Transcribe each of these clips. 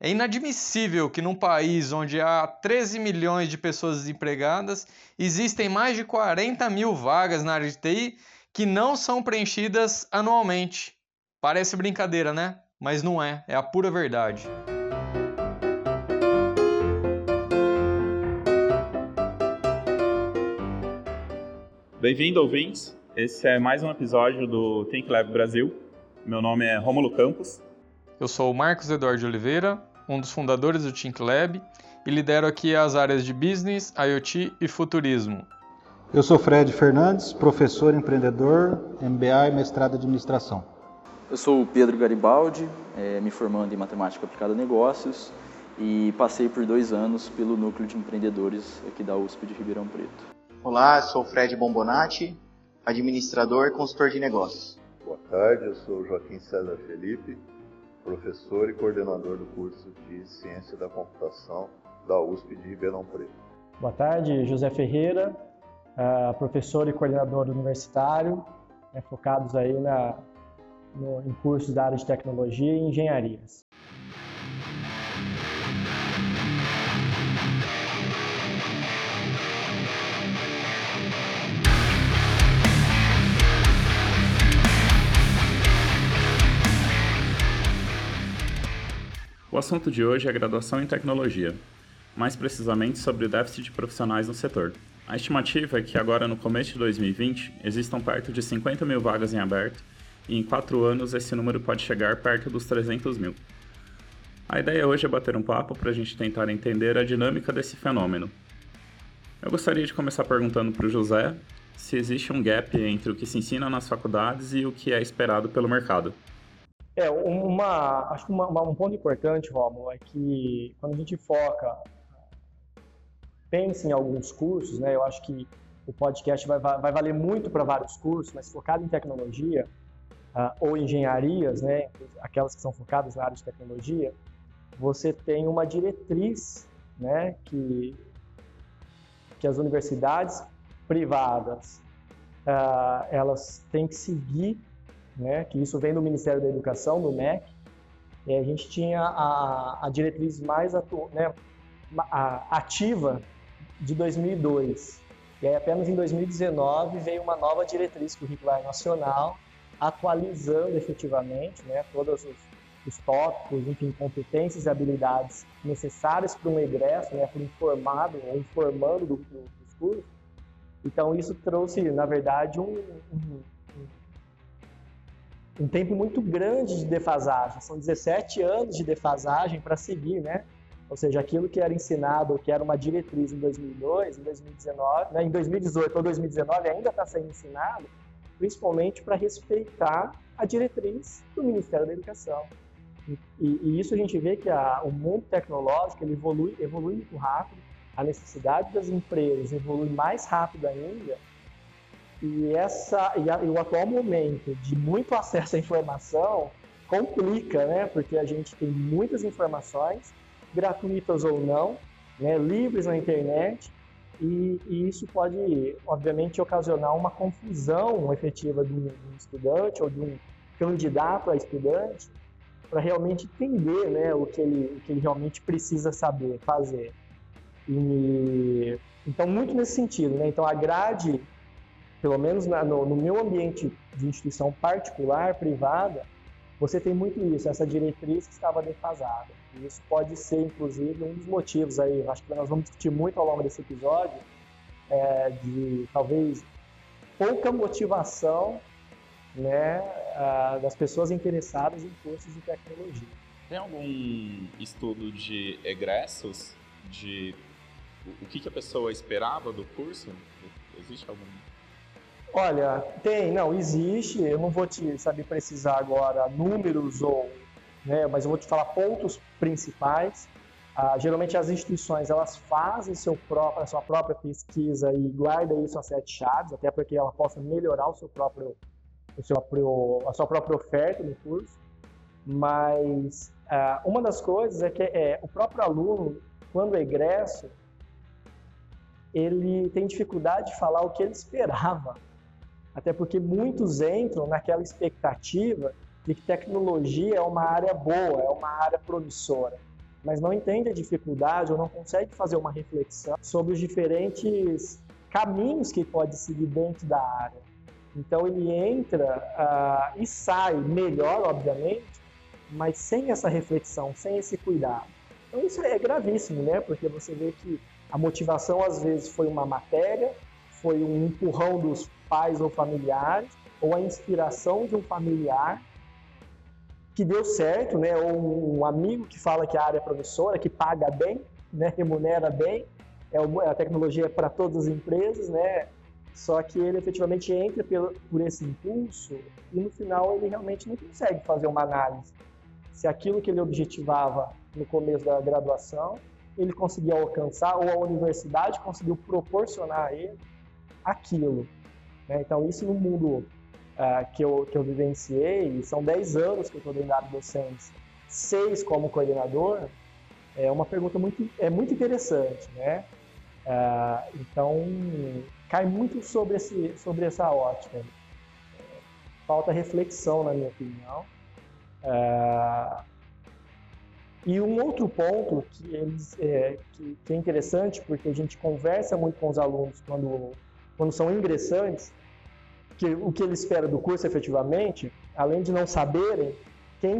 É inadmissível que num país onde há 13 milhões de pessoas desempregadas, existem mais de 40 mil vagas na área de TI que não são preenchidas anualmente. Parece brincadeira, né? Mas não é, é a pura verdade. Bem-vindo, ouvintes. Esse é mais um episódio do Think Lab Brasil. Meu nome é Rômulo Campos. Eu sou o Marcos Eduardo Oliveira, um dos fundadores do Think Lab, e lidero aqui as áreas de Business, IoT e Futurismo. Eu sou Fred Fernandes, professor empreendedor, MBA e mestrado em administração. Eu sou o Pedro Garibaldi, é, me formando em matemática aplicada a negócios e passei por dois anos pelo núcleo de empreendedores aqui da USP de Ribeirão Preto. Olá, sou o Fred Bombonati, administrador e consultor de negócios. Boa tarde, eu sou Joaquim César Felipe, professor e coordenador do curso de Ciência da Computação da USP de Ribeirão Preto. Boa tarde, José Ferreira, uh, professor e coordenador universitário, né, focados aí na, no, em cursos da área de tecnologia e engenharias. O assunto de hoje é graduação em tecnologia, mais precisamente sobre o déficit de profissionais no setor. A estimativa é que agora no começo de 2020 existam perto de 50 mil vagas em aberto e em quatro anos esse número pode chegar perto dos 300 mil. A ideia hoje é bater um papo para a gente tentar entender a dinâmica desse fenômeno. Eu gostaria de começar perguntando para o José se existe um gap entre o que se ensina nas faculdades e o que é esperado pelo mercado. É, uma, acho que uma, um ponto importante, Romulo, é que quando a gente foca, pensa em alguns cursos, né? Eu acho que o podcast vai, vai valer muito para vários cursos, mas focado em tecnologia uh, ou engenharias, né? Aquelas que são focadas na área de tecnologia, você tem uma diretriz, né? Que que as universidades privadas uh, elas têm que seguir né, que isso vem do Ministério da Educação, do MEC, e a gente tinha a, a diretriz mais atu, né, a, ativa de 2002. E aí apenas em 2019 veio uma nova diretriz curricular nacional, atualizando efetivamente né, todos os, os tópicos, enfim, competências e habilidades necessárias para um egresso, né, para um formado ou um formando do, do, dos cursos. Então isso trouxe, na verdade, um um tempo muito grande de defasagem. São 17 anos de defasagem para seguir, né? Ou seja, aquilo que era ensinado, que era uma diretriz em 2002, em 2019, né? em 2018 ou 2019 ainda está sendo ensinado, principalmente para respeitar a diretriz do Ministério da Educação. E, e, isso a gente vê que a, o mundo tecnológico ele evolui, evolui muito rápido, a necessidade das empresas evolui mais rápido ainda, e, essa, e, a, e o atual momento de muito acesso à informação complica, né? Porque a gente tem muitas informações, gratuitas ou não, né? livres na internet, e, e, isso pode, obviamente, ocasionar uma confusão efetiva de um, de um estudante ou de um candidato a estudante para realmente entender né, o, que ele, o que ele realmente precisa saber, fazer. E, então, muito nesse sentido. Né? Então, a grade pelo menos na, no, no, meu ambiente de instituição particular, privada, você tem muito isso, essa diretriz que estava defasada. E isso pode ser, inclusive, um dos motivos aí, acho que nós vamos discutir muito ao longo desse episódio, é, de talvez pouca motivação né, das pessoas interessadas em cursos de tecnologia. Tem algum estudo de egressos, de o que, que a pessoa esperava do curso? Existe algum Olha, tem, não, existe. Eu não vou te saber precisar agora números ou, né, mas eu vou te falar pontos principais. Ah, geralmente as instituições elas fazem seu próprio, a sua própria pesquisa e guardam isso a sete chaves, até porque ela possa melhorar o seu próprio, o seu próprio, a sua própria oferta no curso. Mas ah, uma das coisas é que é, o próprio aluno, quando egresso, ele tem dificuldade de falar o que ele esperava Até porque muitos entram naquela expectativa de que tecnologia é uma área boa, é uma área promissora, mas não entende a dificuldade ou não consegue fazer uma reflexão sobre os diferentes caminhos que pode seguir dentro da área. Então ele entra uh, e sai melhor, obviamente, mas sem essa reflexão, sem esse cuidado. Então isso é gravíssimo, né? Porque você vê que a motivação às vezes foi uma matéria, foi um empurrão dos pais ou familiares, ou a inspiração de um familiar que deu certo, né? Ou um amigo que fala que a área é promissora, que paga bem, né? Remunera bem, é a tecnologia é para todas as empresas, né? Só que ele efetivamente entra por esse impulso e no final ele realmente não consegue fazer uma análise se aquilo que ele objetivava no começo da graduação ele conseguia alcançar ou a universidade conseguiu proporcionar a ele aquilo. Né? Então, isso no mundo uh, que, eu, que eu vivenciei, são 10 anos que eu estou dentro da docência, seis como coordenador, é uma pergunta muito, é muito interessante. Né? Uh, então, cai muito sobre, esse, sobre essa ótica. Falta reflexão, na minha opinião. Uh, e um outro ponto que, eles, é, que, que, é interessante, porque a gente conversa muito com os alunos quando, quando são ingressantes, que o que eles esperam do curso efetivamente, além de não saberem, quem,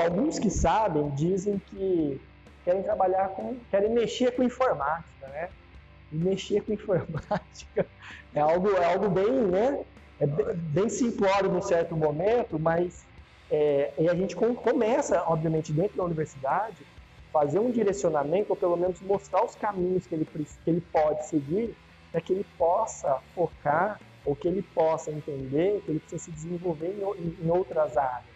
alguns que sabem dizem que querem trabalhar com, querem mexer com informática, né? E mexer com informática é algo, é algo bem, né? É bem simplório num certo momento, mas é, e a gente começa, obviamente, dentro da universidade, fazer um direcionamento, ou pelo menos mostrar os caminhos que ele, que ele pode seguir, para que ele possa focar, ou que ele possa entender que ele precisa se desenvolver em, em outras áreas.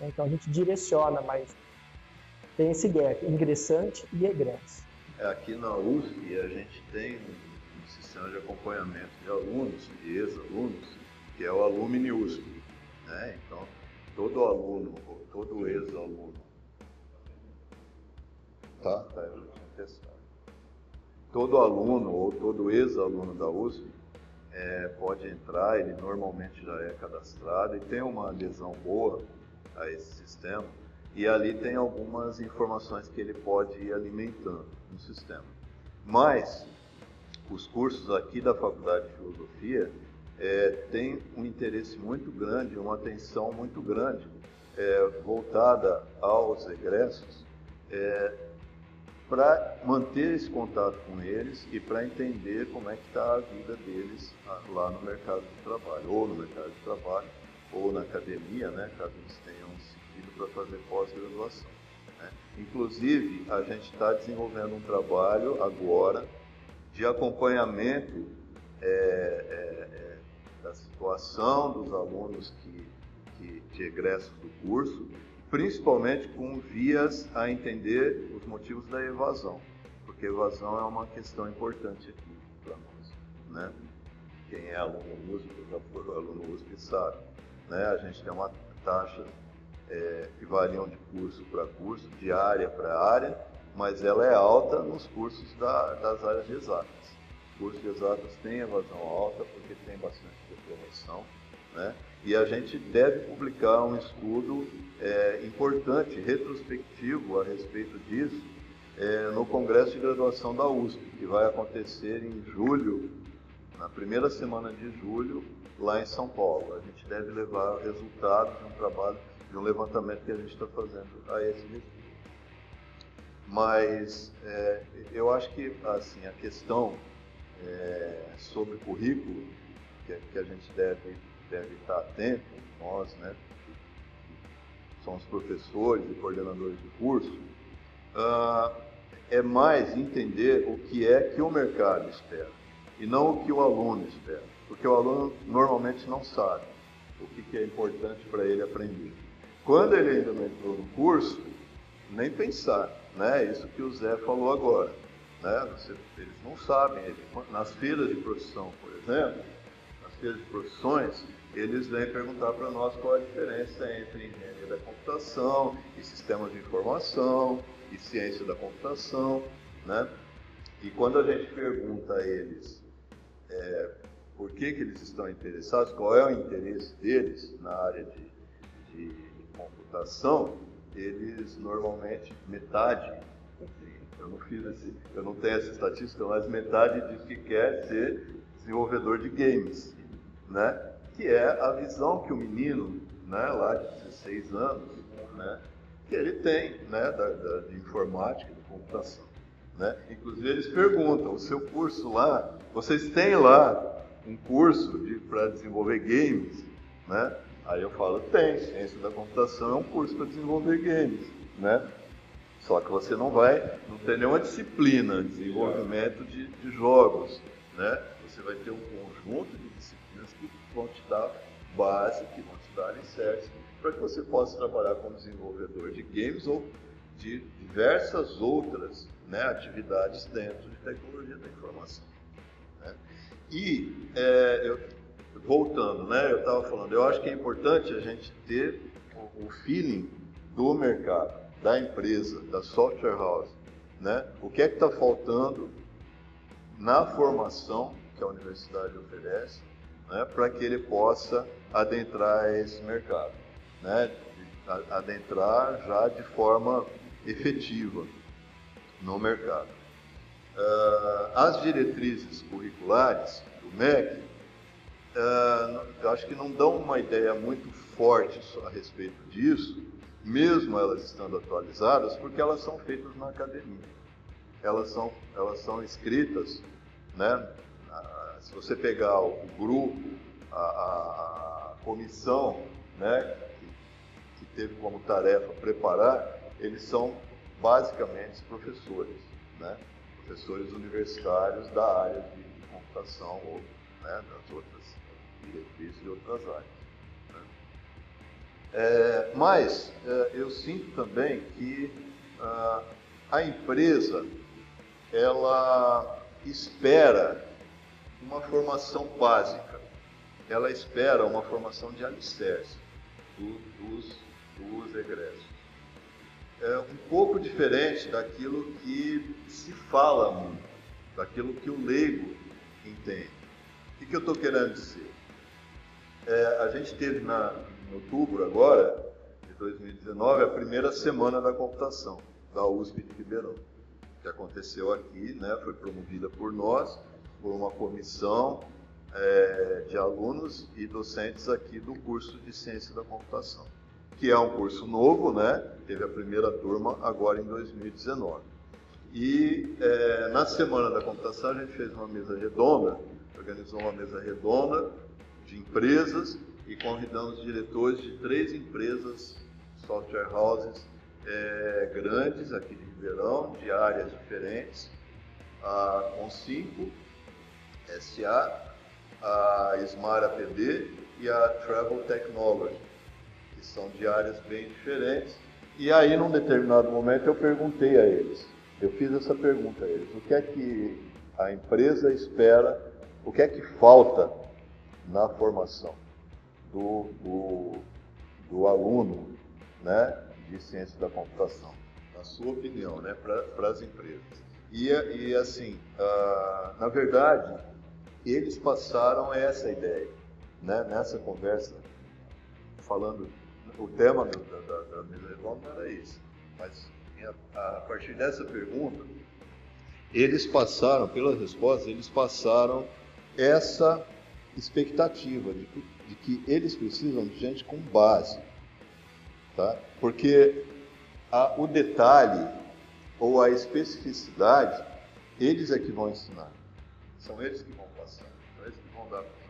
Então a gente direciona, mas tem esse gap, ingressante e egress. É, aqui na USP a gente tem um, sistema de acompanhamento de alunos e ex-alunos, que é o Alumni USP. Né? Então, todo aluno, todo ex-aluno, tá? tá eu testar. Todo aluno ou todo ex-aluno da USP é, pode entrar, ele normalmente já é cadastrado e tem uma adesão boa a esse sistema e ali tem algumas informações que ele pode ir alimentando no sistema. Mas os cursos aqui da Faculdade de Filosofia, é, tem um interesse muito grande, uma atenção muito grande é, voltada aos egressos é, para manter esse contato com eles e para entender como é que está a vida deles lá no mercado de trabalho, ou no mercado de trabalho, ou na academia, né, caso eles tenham seguido para fazer pós-graduação. Né. Inclusive, a gente está desenvolvendo um trabalho agora de acompanhamento é, é, é da situação dos alunos que, que, de egressos do curso, principalmente com vias a entender os motivos da evasão, porque evasão é uma questão importante aqui para nós. Né? Quem é aluno músico, já foi aluno USP, sabe. Né? A gente tem uma taxa é, que variam de curso para curso, de área para área, mas ela é alta nos cursos da, das áreas de exatas. Cursos de exatas têm evasão alta porque tem bastante promoção, né? E a gente deve publicar um estudo é, importante, retrospectivo a respeito disso, é, no Congresso de Graduação da USP, que vai acontecer em julho, na primeira semana de julho, lá em São Paulo. A gente deve levar resultados de um trabalho, de um levantamento que a gente está fazendo a esse respeito. Mas é, eu acho que assim a questão é, sobre currículo que, que a gente deve, deve estar atento, nós, né, que somos professores e coordenadores de curso, uh, é mais entender o que é que o mercado espera e não o que o aluno espera, porque o aluno normalmente não sabe o que, que é importante para ele aprender. Quando ele ainda não entrou no curso, nem pensar, né? Isso que o Zé falou agora, né? Eles não sabem, eles, nas filas de profissão, por exemplo, de profissões, eles vêm perguntar para nós qual a diferença entre engenharia da computação e sistemas de informação e ciência da computação, né? E quando a gente pergunta a eles é, por que, que eles estão interessados, qual é o interesse deles na área de, de computação, eles normalmente, metade, eu não fiz esse, eu não tenho essa estatística, mas metade diz que quer ser desenvolvedor de games, né? Que é a visão que o menino, né, lá de 16 anos, né, que ele tem, né, da, da de informática, de computação, né? Inclusive eles perguntam, o seu curso lá, vocês têm lá um curso de, para desenvolver games, né? Aí eu falo, tem, ciência da computação é um curso para desenvolver games, né? Só que você não vai, não tem nenhuma disciplina de desenvolvimento de, de jogos, né? Você vai ter um conjunto de vão te dar base, que vão te dar alicerce, para que você possa trabalhar como desenvolvedor de games ou de diversas outras né, atividades dentro de tecnologia da informação. Né? E é, eu, voltando, né, eu estava falando, eu acho que é importante a gente ter o, feeling do mercado, da empresa, da software house, né? O que é que está faltando na formação que a universidade oferece, né, para que ele possa adentrar esse mercado, né? Adentrar já de forma efetiva no mercado. Uh, as diretrizes curriculares do MEC uh, eu acho que não dão uma ideia muito forte a respeito disso, mesmo elas estando atualizadas, porque elas são feitas na academia. Elas são, elas são escritas, né? Se você pegar o grupo, a, a, a comissão, né, que, que teve como tarefa preparar, eles são basicamente professores, né? professores universitários da área de, de computação ou né, das outras diretrizes de outras áreas. Né? É, mas é, eu sinto também que ah, a empresa ela espera uma formação básica, ela espera uma formação de alicerce do, dos, dos egressos. É um pouco diferente daquilo que se fala muito, daquilo que o leigo entende. O que, eu estou querendo dizer? É, a gente teve na, em outubro agora, de 2019, a primeira semana da computação da USP de Ribeirão, que aconteceu aqui, né, foi promovida por nós, por uma comissão é, de alunos e docentes aqui do curso de Ciência da Computação, que é um curso novo, né, teve a primeira turma agora em 2019. E é, na Semana da Computação a gente fez uma mesa redonda, organizou uma mesa redonda de empresas e convidamos diretores de três empresas, software houses é, grandes aqui de Ribeirão, de áreas diferentes, a Com5, SA, a Smart APD e a Travel Technology, que são de áreas bem diferentes. E aí, num determinado momento, eu perguntei a eles, eu fiz essa pergunta a eles: o que é que a empresa espera, o que é que falta na formação do, do, do aluno né, de ciência da computação? Na sua opinião, né, para as empresas. E, e assim, uh, na verdade, eles passaram essa ideia, né, nessa conversa, falando, o tema da, da, da mesa redonda era isso, mas a partir dessa pergunta, eles passaram, pelas respostas, eles passaram essa expectativa de de que eles precisam de gente com base, tá? Porque a, o detalhe ou a especificidade, eles é que vão ensinar, são eles que vão dar para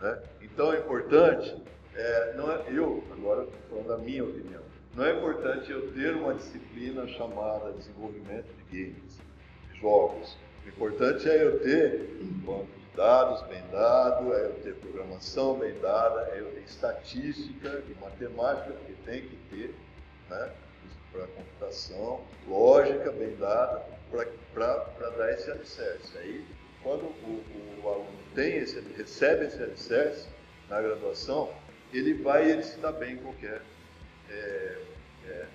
né? Então é importante, é, não é, eu agora estou falando da minha opinião, não é importante eu ter uma disciplina chamada desenvolvimento de games, de jogos. O importante é eu ter um banco de dados bem dado, é eu ter programação bem dada, é eu ter estatística e matemática, porque tem que ter, né, para computação, lógica bem dada, para dar esse alicerce. Aí, quando o, o, aluno tem esse, recebe esse alicerce na graduação, ele vai e ele se dá bem em qualquer é, é,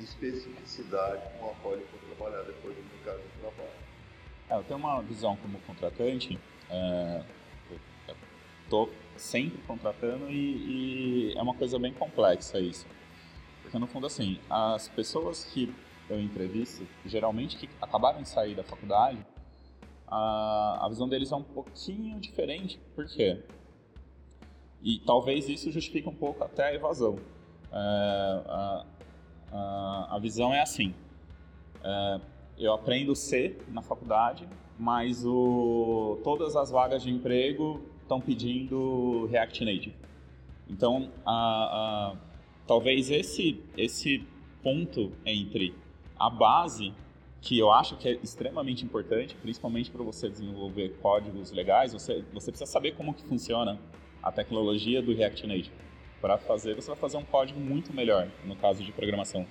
especificidade com a qual ele for trabalhar depois no mercado de trabalho. É, eu tenho uma visão como contratante. É, Estou sempre contratando e, e, é uma coisa bem complexa isso. Porque no fundo assim, as pessoas que eu entrevisto, geralmente que acabaram de sair da faculdade, a, a visão deles é um pouquinho diferente. Por quê? E talvez isso justifique um pouco até a evasão. É, a, a, a, visão é assim: é, eu aprendo C na faculdade, mas o, todas as vagas de emprego estão pedindo React Native. Então, a, talvez esse, esse ponto entre a base que eu acho que é extremamente importante, principalmente para você desenvolver códigos legais, você, você precisa saber como que funciona a tecnologia do React Native. Para fazer, você vai fazer um código muito melhor, no caso de programação.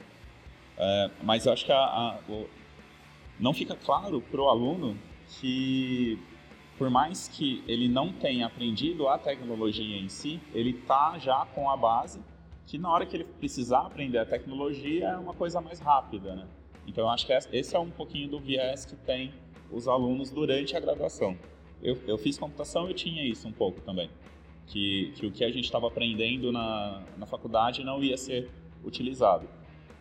É, mas eu acho que a, a, o, não fica claro para o aluno que, por mais que ele não tenha aprendido a tecnologia em si, ele está já com a base que na hora que ele precisar aprender a tecnologia é uma coisa mais rápida, né? Então, eu acho que esse é um pouquinho do viés que tem os alunos durante a graduação. Eu, eu fiz computação e tinha isso um pouco também. Que, que o que a gente estava aprendendo na, na faculdade não ia ser utilizado.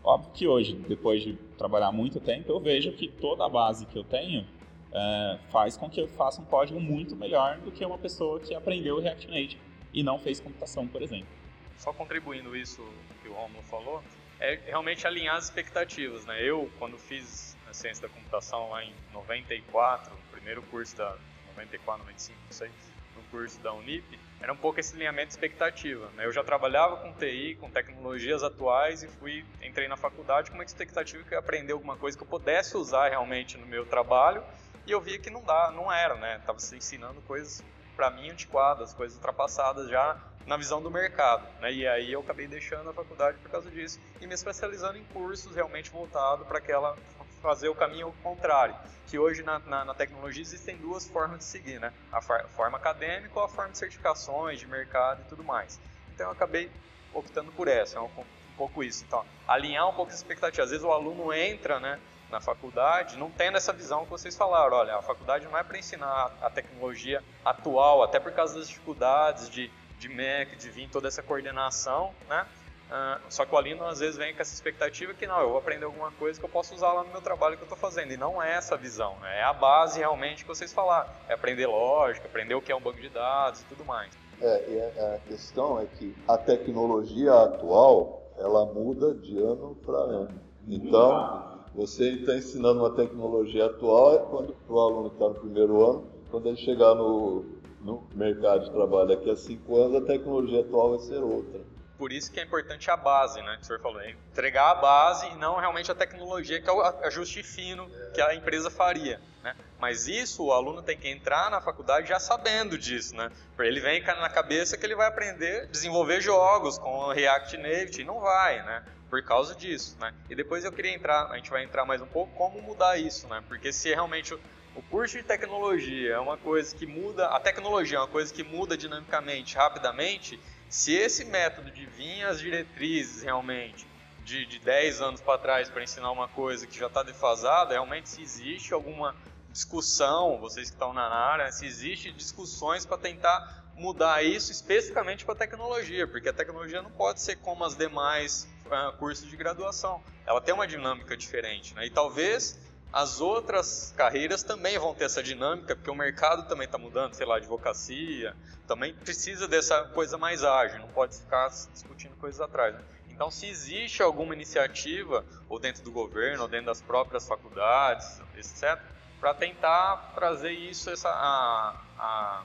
Óbvio que hoje, depois de trabalhar muito tempo, eu vejo que toda a base que eu tenho é, faz com que eu faça um código muito melhor do que uma pessoa que aprendeu React Native e não fez computação, por exemplo. Só contribuindo isso que o Romulo falou, é realmente alinhar as expectativas, né? Eu, quando fiz a ciência da computação lá em 94, no primeiro curso da 94, 95, não sei, no curso da Unip, era um pouco esse alinhamento de expectativa. Né? Eu já trabalhava com TI, com tecnologias atuais e fui entrei na faculdade com uma expectativa que eu ia aprender alguma coisa que eu pudesse usar realmente no meu trabalho e eu via que não dá, não era, né? Tava se ensinando coisas para mim antiquadas, coisas ultrapassadas já na visão do mercado. Né? E aí eu acabei deixando a faculdade por causa disso e me especializando em cursos realmente voltados para aquela fazer o caminho contrário. Que hoje na, na, na, tecnologia existem duas formas de seguir, né? A forma acadêmica ou a forma de certificações, de mercado e tudo mais. Então eu acabei optando por essa, é um, um pouco isso. Então, alinhar um pouco as expectativas. Às vezes o aluno entra, né? na faculdade, não tendo essa visão que vocês falaram. Olha, a faculdade não é para ensinar a tecnologia atual, até por causa das dificuldades de de MEC, de vir toda essa coordenação, né? Uh, só que o aluno às vezes vem com essa expectativa que não, eu vou aprender alguma coisa que eu posso usar lá no meu trabalho que eu estou fazendo. E não é essa visão, né? é a base realmente que vocês falaram. É aprender lógica, aprender o que é um banco de dados e tudo mais. É, a questão é que a tecnologia atual, ela muda de ano para ano. Então, você está ensinando uma tecnologia atual, é quando o aluno está no primeiro ano, quando ele chegar no no mercado de trabalho daqui a cinco anos, a tecnologia atual vai ser outra. Por isso que é importante a base, né, que o senhor falou, é entregar a base e não realmente a tecnologia, que é o ajuste fino que a empresa faria. Né? Mas isso o aluno tem que entrar na faculdade já sabendo disso, né? Porque ele vem na cabeça que ele vai aprender a desenvolver jogos com React Native, e não vai, né? Por causa disso, né? E depois eu queria entrar, a gente vai entrar mais um pouco como mudar isso, né? Porque se realmente o curso de tecnologia é uma coisa que muda, a tecnologia é uma coisa que muda dinamicamente, rapidamente. Se esse método de vir as diretrizes realmente de, de 10 anos para trás para ensinar uma coisa que já está defasada, realmente se existe alguma discussão, vocês que estão na área, se existe discussões para tentar mudar isso especificamente para a tecnologia, porque a tecnologia não pode ser como as demais uh, cursos de graduação. Ela tem uma dinâmica diferente, né? E talvez as outras carreiras também vão ter essa dinâmica, porque o mercado também está mudando, sei lá, advocacia, também precisa dessa coisa mais ágil, não pode ficar discutindo coisas atrás. Né? Então, se existe alguma iniciativa, ou dentro do governo, ou dentro das próprias faculdades, etc., para tentar trazer isso, essa, a, a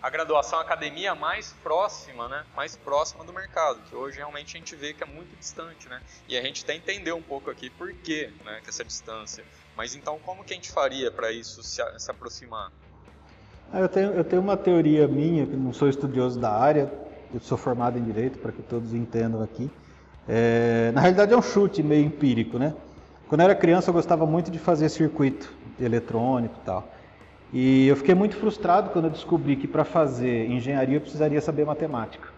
a graduação, a academia mais próxima, né? Mais próxima do mercado, que hoje realmente a gente vê que é muito distante, né? E a gente até entendeu um pouco aqui por quê, né? Que essa distância. Mas então como que a gente faria para isso se, se aproximar? Ah, eu, tenho, eu tenho uma teoria minha, que não sou estudioso da área, eu sou formado em Direito, para que todos entendam aqui. É, na realidade é um chute meio empírico, né? Quando eu era criança eu gostava muito de fazer circuito eletrônico e tal. E eu fiquei muito frustrado quando eu descobri que para fazer engenharia eu precisaria saber matemática.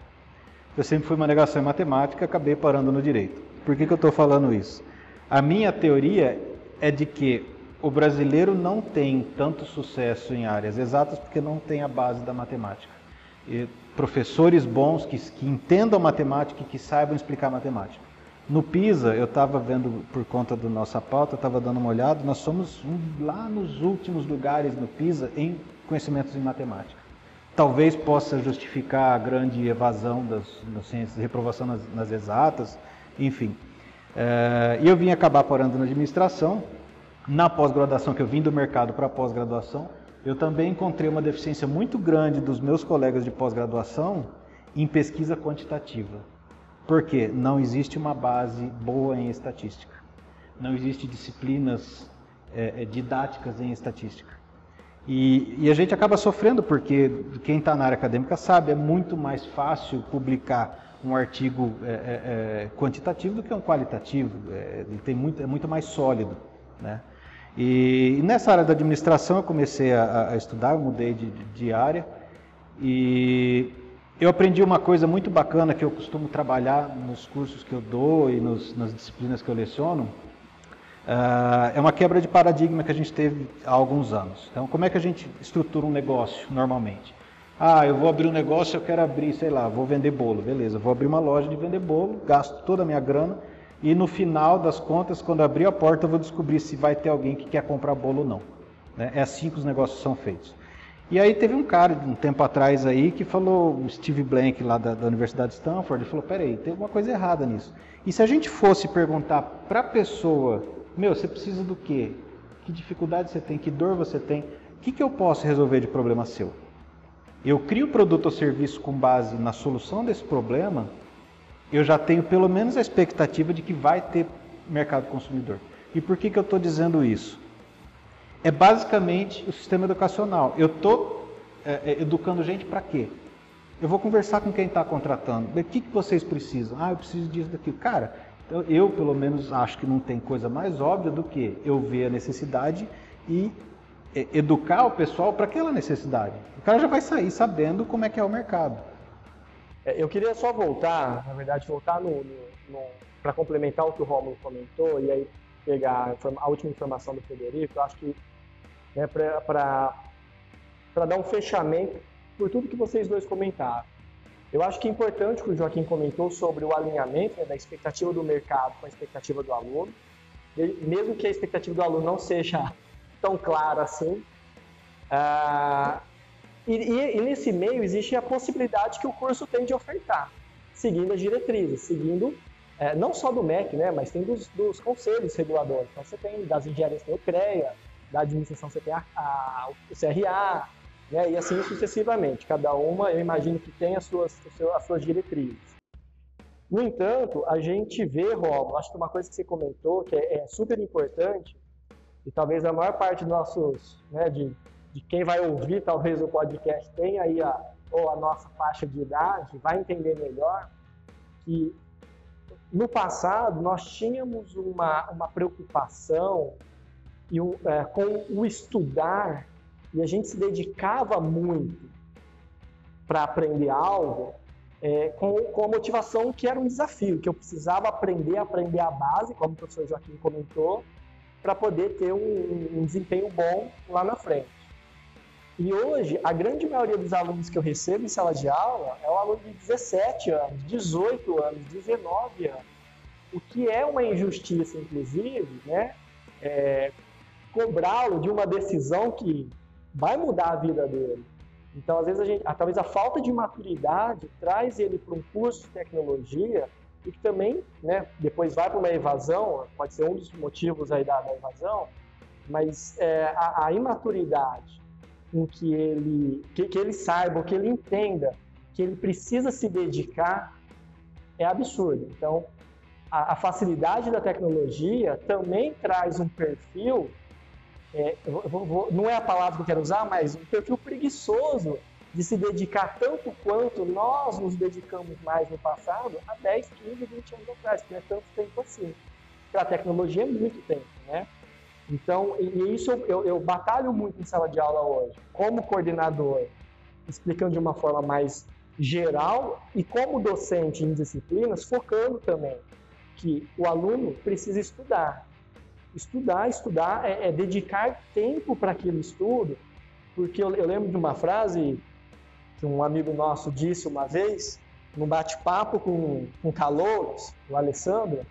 Eu sempre fui uma negação em matemática, acabei parando no direito. Por que, que eu estou falando isso? A minha teoria é de que o brasileiro não tem tanto sucesso em áreas exatas porque não tem a base da matemática. professores bons que, que entendam matemática e que saibam explicar matemática. No PISA, eu estava vendo por conta da nossa pauta, estava dando uma olhada, nós somos um, lá nos últimos lugares no PISA em conhecimentos em matemática. Talvez possa justificar a grande evasão das, das ciências, reprovação nas, nas exatas, enfim. É, e eu vim acabar parando na administração. Na pós-graduação, que eu vim do mercado para a pós-graduação, eu também encontrei uma deficiência muito grande dos meus colegas de pós-graduação em pesquisa quantitativa. Porque não existe uma base boa em estatística. Não existe disciplinas é, didáticas em estatística. E, e, a gente acaba sofrendo porque quem está na área acadêmica sabe, é muito mais fácil publicar um artigo é, é, é quantitativo do que um qualitativo. É, ele tem muito, é muito mais sólido. Né? E, e, nessa área da administração eu comecei a, a estudar, mudei de, de área e eu aprendi uma coisa muito bacana que eu costumo trabalhar nos cursos que eu dou e nos, nas disciplinas que eu leciono. Uh, é uma quebra de paradigma que a gente teve há alguns anos. Então, como é que a gente estrutura um negócio normalmente? Ah, eu vou abrir um negócio, eu quero abrir, sei lá, vou vender bolo, beleza? Vou abrir uma loja de vender bolo, gasto toda a minha grana e no final das contas, quando abrir a porta, eu vou descobrir se vai ter alguém que quer comprar bolo ou não. Né? É assim que os negócios são feitos. E aí teve um cara, um tempo atrás aí, que falou, Steve Blank lá da, da Universidade de Stanford, ele falou, peraí, tem alguma coisa errada nisso. E se a gente fosse perguntar para a pessoa, meu, você precisa do quê? Que dificuldade você tem? Que dor você tem? O que, que eu posso resolver de problema seu? Eu crio produto ou serviço com base na solução desse problema, eu já tenho pelo menos a expectativa de que vai ter mercado consumidor. E por que, que eu estou dizendo isso? é basicamente o sistema educacional. Eu estou é, é, educando gente para quê? Eu vou conversar com quem está contratando. O que, que vocês precisam? Ah, eu preciso disso, daquilo. Cara, eu, pelo menos acho que não tem coisa mais óbvia do que eu ver a necessidade e educar o pessoal para aquela necessidade. O cara já vai sair sabendo como é que é o mercado. É, eu queria só voltar, na verdade, voltar no, no, no para complementar o que o Romulo comentou e aí pegar a última informação do Federico. Eu acho que né, para dar um fechamento por tudo que vocês dois comentaram. Eu acho que é importante o que o Joaquim comentou sobre o alinhamento né, da expectativa do mercado com a expectativa do aluno, mesmo que a expectativa do aluno não seja tão clara assim. Ah, e, e, e, nesse meio existe a possibilidade que o curso tem de ofertar, seguindo as diretrizes, seguindo é, não só do MEC, né, mas tem dos, dos conselhos reguladores. Então você tem das engenharias tem o CREA, da administração você tem a, a, o CRA, né, e assim sucessivamente. Cada uma, eu imagino que tem as suas, as suas diretrizes. No entanto, a gente vê, Rob, acho que uma coisa que você comentou que é, é super importante, e talvez a maior parte dos nossos, né, de, de quem vai ouvir talvez o podcast tenha aí a, ou a nossa faixa de idade, vai entender melhor que no passado nós tínhamos uma, uma preocupação e é, com o estudar, e a gente se dedicava muito para aprender algo, é, com, com a motivação que era um desafio, que eu precisava aprender, aprender a base, como o professor Joaquim comentou, para poder ter um, um desempenho bom lá na frente. E hoje, a grande maioria dos alunos que eu recebo em sala de aula é um aluno de 17 anos, 18 anos, 19 anos. O que é uma injustiça, inclusive, né? É, cobrá-lo de uma decisão que vai mudar a vida dele. Então, às vezes, a gente, talvez a falta de maturidade traz ele para um curso de tecnologia e que também, né, depois vai para uma evasão, pode ser um dos motivos aí da, da evasão, mas é, a, a, imaturidade em que ele, que, que ele saiba, que ele entenda que ele precisa se dedicar é absurdo. Então, a, a facilidade da tecnologia também traz um perfil é, vou, vou, não é a palavra que eu quero usar, mas um perfil preguiçoso de se dedicar tanto quanto nós nos dedicamos mais no passado, há 10, 15, 20 anos atrás, que não é tanto tempo assim. Para a tecnologia é muito tempo, né? Então, e isso eu, eu, batalho muito em sala de aula hoje, como coordenador, explicando de uma forma mais geral e como docente em disciplinas, focando também que o aluno precisa estudar, Estudar, estudar é, é dedicar tempo para aquele estudo, porque eu, eu, lembro de uma frase que um amigo nosso disse uma vez, num bate-papo com, com Calouros, o Alessandro,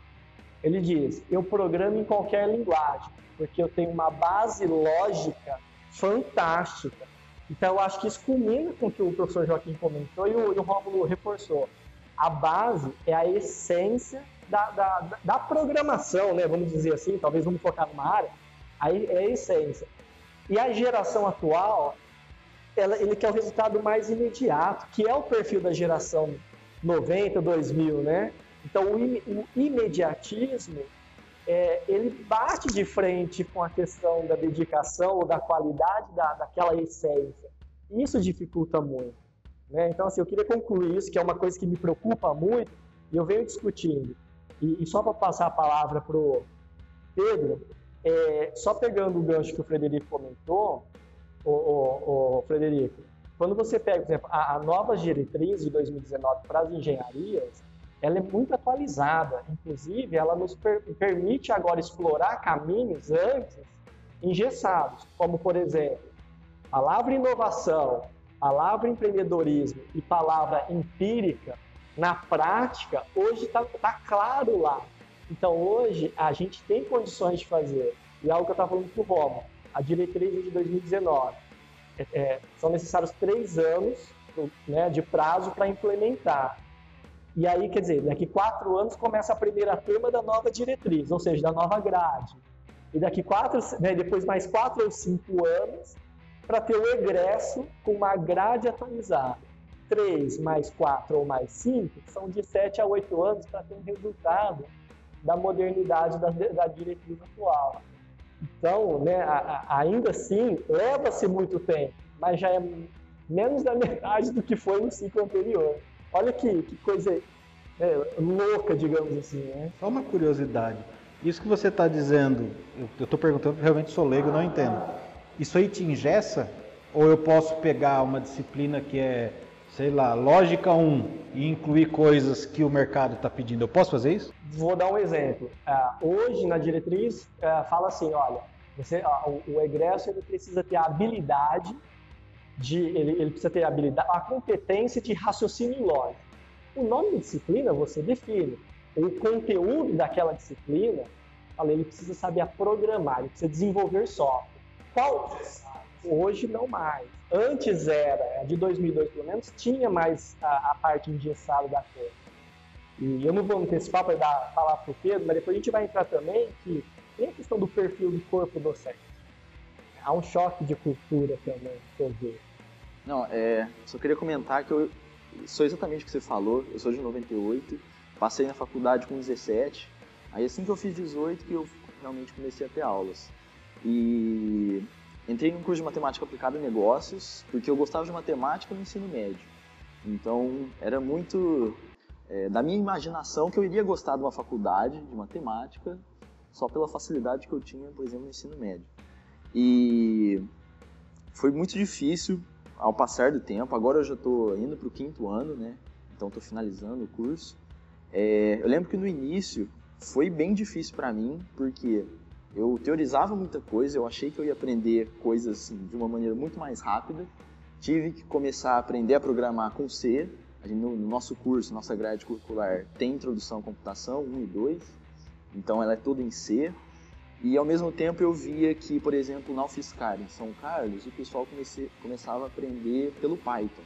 ele diz: Eu programo em qualquer linguagem, porque eu tenho uma base lógica fantástica. Então, eu acho que isso culmina com o que o professor Joaquim comentou e o, e o Rômulo reforçou. A base é a essência da, da, da, programação, né? vamos dizer assim, talvez vamos focar numa área, aí é a essência. E a geração atual, ela, ele quer o resultado mais imediato, que é o perfil da geração 90, 2000, né? Então, o, o imediatismo, é, ele bate de frente com a questão da dedicação ou da qualidade da, daquela essência. Isso dificulta muito. Né? Então, assim, eu queria concluir isso, que é uma coisa que me preocupa muito, e eu venho discutindo. E, e só para passar a palavra para o Pedro, é, só pegando o gancho que o Frederico comentou, o, o, o Frederico, quando você pega, por exemplo, a, a nova diretriz de 2019 para as engenharias, ela é muito atualizada. Inclusive, ela nos per permite agora explorar caminhos antes engessados, como, por exemplo, palavra inovação, palavra empreendedorismo e palavra empírica, na prática, hoje está tá claro lá. Então, hoje, a gente tem condições de fazer. E é algo que eu estava falando para o Romo, a diretriz de 2019. É, é, são necessários três anos né, de prazo para implementar. E aí, quer dizer, daqui quatro anos começa a primeira turma da nova diretriz, ou seja, da nova grade. E daqui quatro, né, depois mais quatro ou cinco anos para ter o egresso com uma grade atualizada. Três mais quatro ou mais cinco são de sete a oito anos para ter um resultado da modernidade da, da diretriz atual. Então, né, a, a, ainda assim, leva-se muito tempo, mas já é menos da metade do que foi no ciclo anterior. Olha que, que coisa é, louca, digamos assim. Né? Só uma curiosidade. Isso que você está dizendo, eu estou perguntando, realmente sou leigo, não entendo. Isso aí te ingessa? Ou eu posso pegar uma disciplina que é, sei lá, lógica 1 e incluir coisas que o mercado está pedindo? Eu posso fazer isso? Vou dar um exemplo. Uh, hoje, na diretriz, uh, fala assim, olha, você, uh, o, o egresso ele precisa ter a habilidade de, ele, ele precisa ter a habilidade, a competência de raciocínio lógico. O nome da disciplina você define. O conteúdo daquela disciplina, ele precisa saber programar, ele precisa desenvolver software. Qual? Hoje não mais. Antes era, de 2002 pelo menos, tinha mais a, a parte engessada da coisa. E eu não vou antecipar para falar para o Pedro, mas depois a gente vai entrar também que tem a questão do perfil do corpo docente. Há um choque de cultura também eu vejo. Não, é, só queria comentar que eu sou exatamente o que você falou, eu sou de 98, passei na faculdade com 17, aí assim que eu fiz 18 que eu realmente comecei a ter aulas. E entrei num curso de matemática aplicada em negócios, porque eu gostava de matemática no ensino médio. Então, era muito é, da minha imaginação que eu iria gostar de uma faculdade de matemática só pela facilidade que eu tinha, por exemplo, no ensino médio. E foi muito difícil ao passar do tempo. Agora eu já estou indo para o quinto ano, né? Então estou finalizando o curso. É, eu lembro que no início foi bem difícil para mim, porque eu teorizava muita coisa, eu achei que eu ia aprender coisas assim, de uma maneira muito mais rápida. Tive que começar a aprender a programar com C. no, nosso curso, nossa grade curricular, tem introdução à computação 1 e 2, então ela é toda em C. E ao mesmo tempo eu via que, por exemplo, na UFSCar, em São Carlos, o pessoal começava a aprender pelo Python.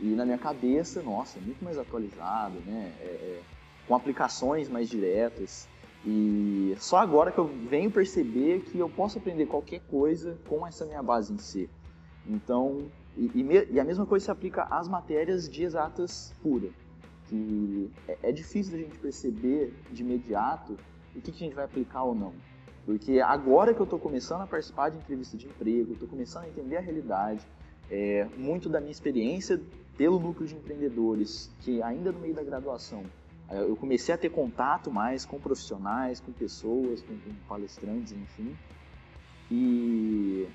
E na minha cabeça, nossa, muito mais atualizado, né? É, é, com aplicações mais diretas. E só agora que eu venho perceber que eu posso aprender qualquer coisa com essa minha base em C. Então, e, e, me, e a mesma coisa se aplica às matérias de exatas pura, que é, é difícil a gente perceber de imediato o que, que a gente vai aplicar ou não. Porque agora que eu estou começando a participar de entrevista de emprego, estou começando a entender a realidade, é, muito da minha experiência pelo núcleo de empreendedores, que ainda no meio da graduação eu comecei a ter contato mais com profissionais, com pessoas, com, com palestrantes, enfim. E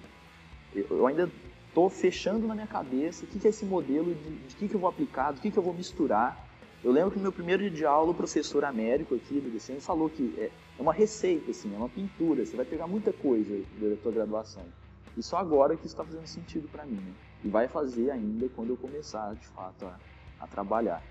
eu ainda estou fechando na minha cabeça o que, que é esse modelo, de, de que, que eu vou aplicar, do que, que eu vou misturar. Eu lembro que no meu primeiro dia de aula, o professor Américo aqui do DCM falou que é, é uma receita, assim, é uma pintura, você vai pegar muita coisa da tua graduação. E só agora que isso está fazendo sentido para mim. Né? e vai fazer ainda quando eu começar de fato a, a trabalhar.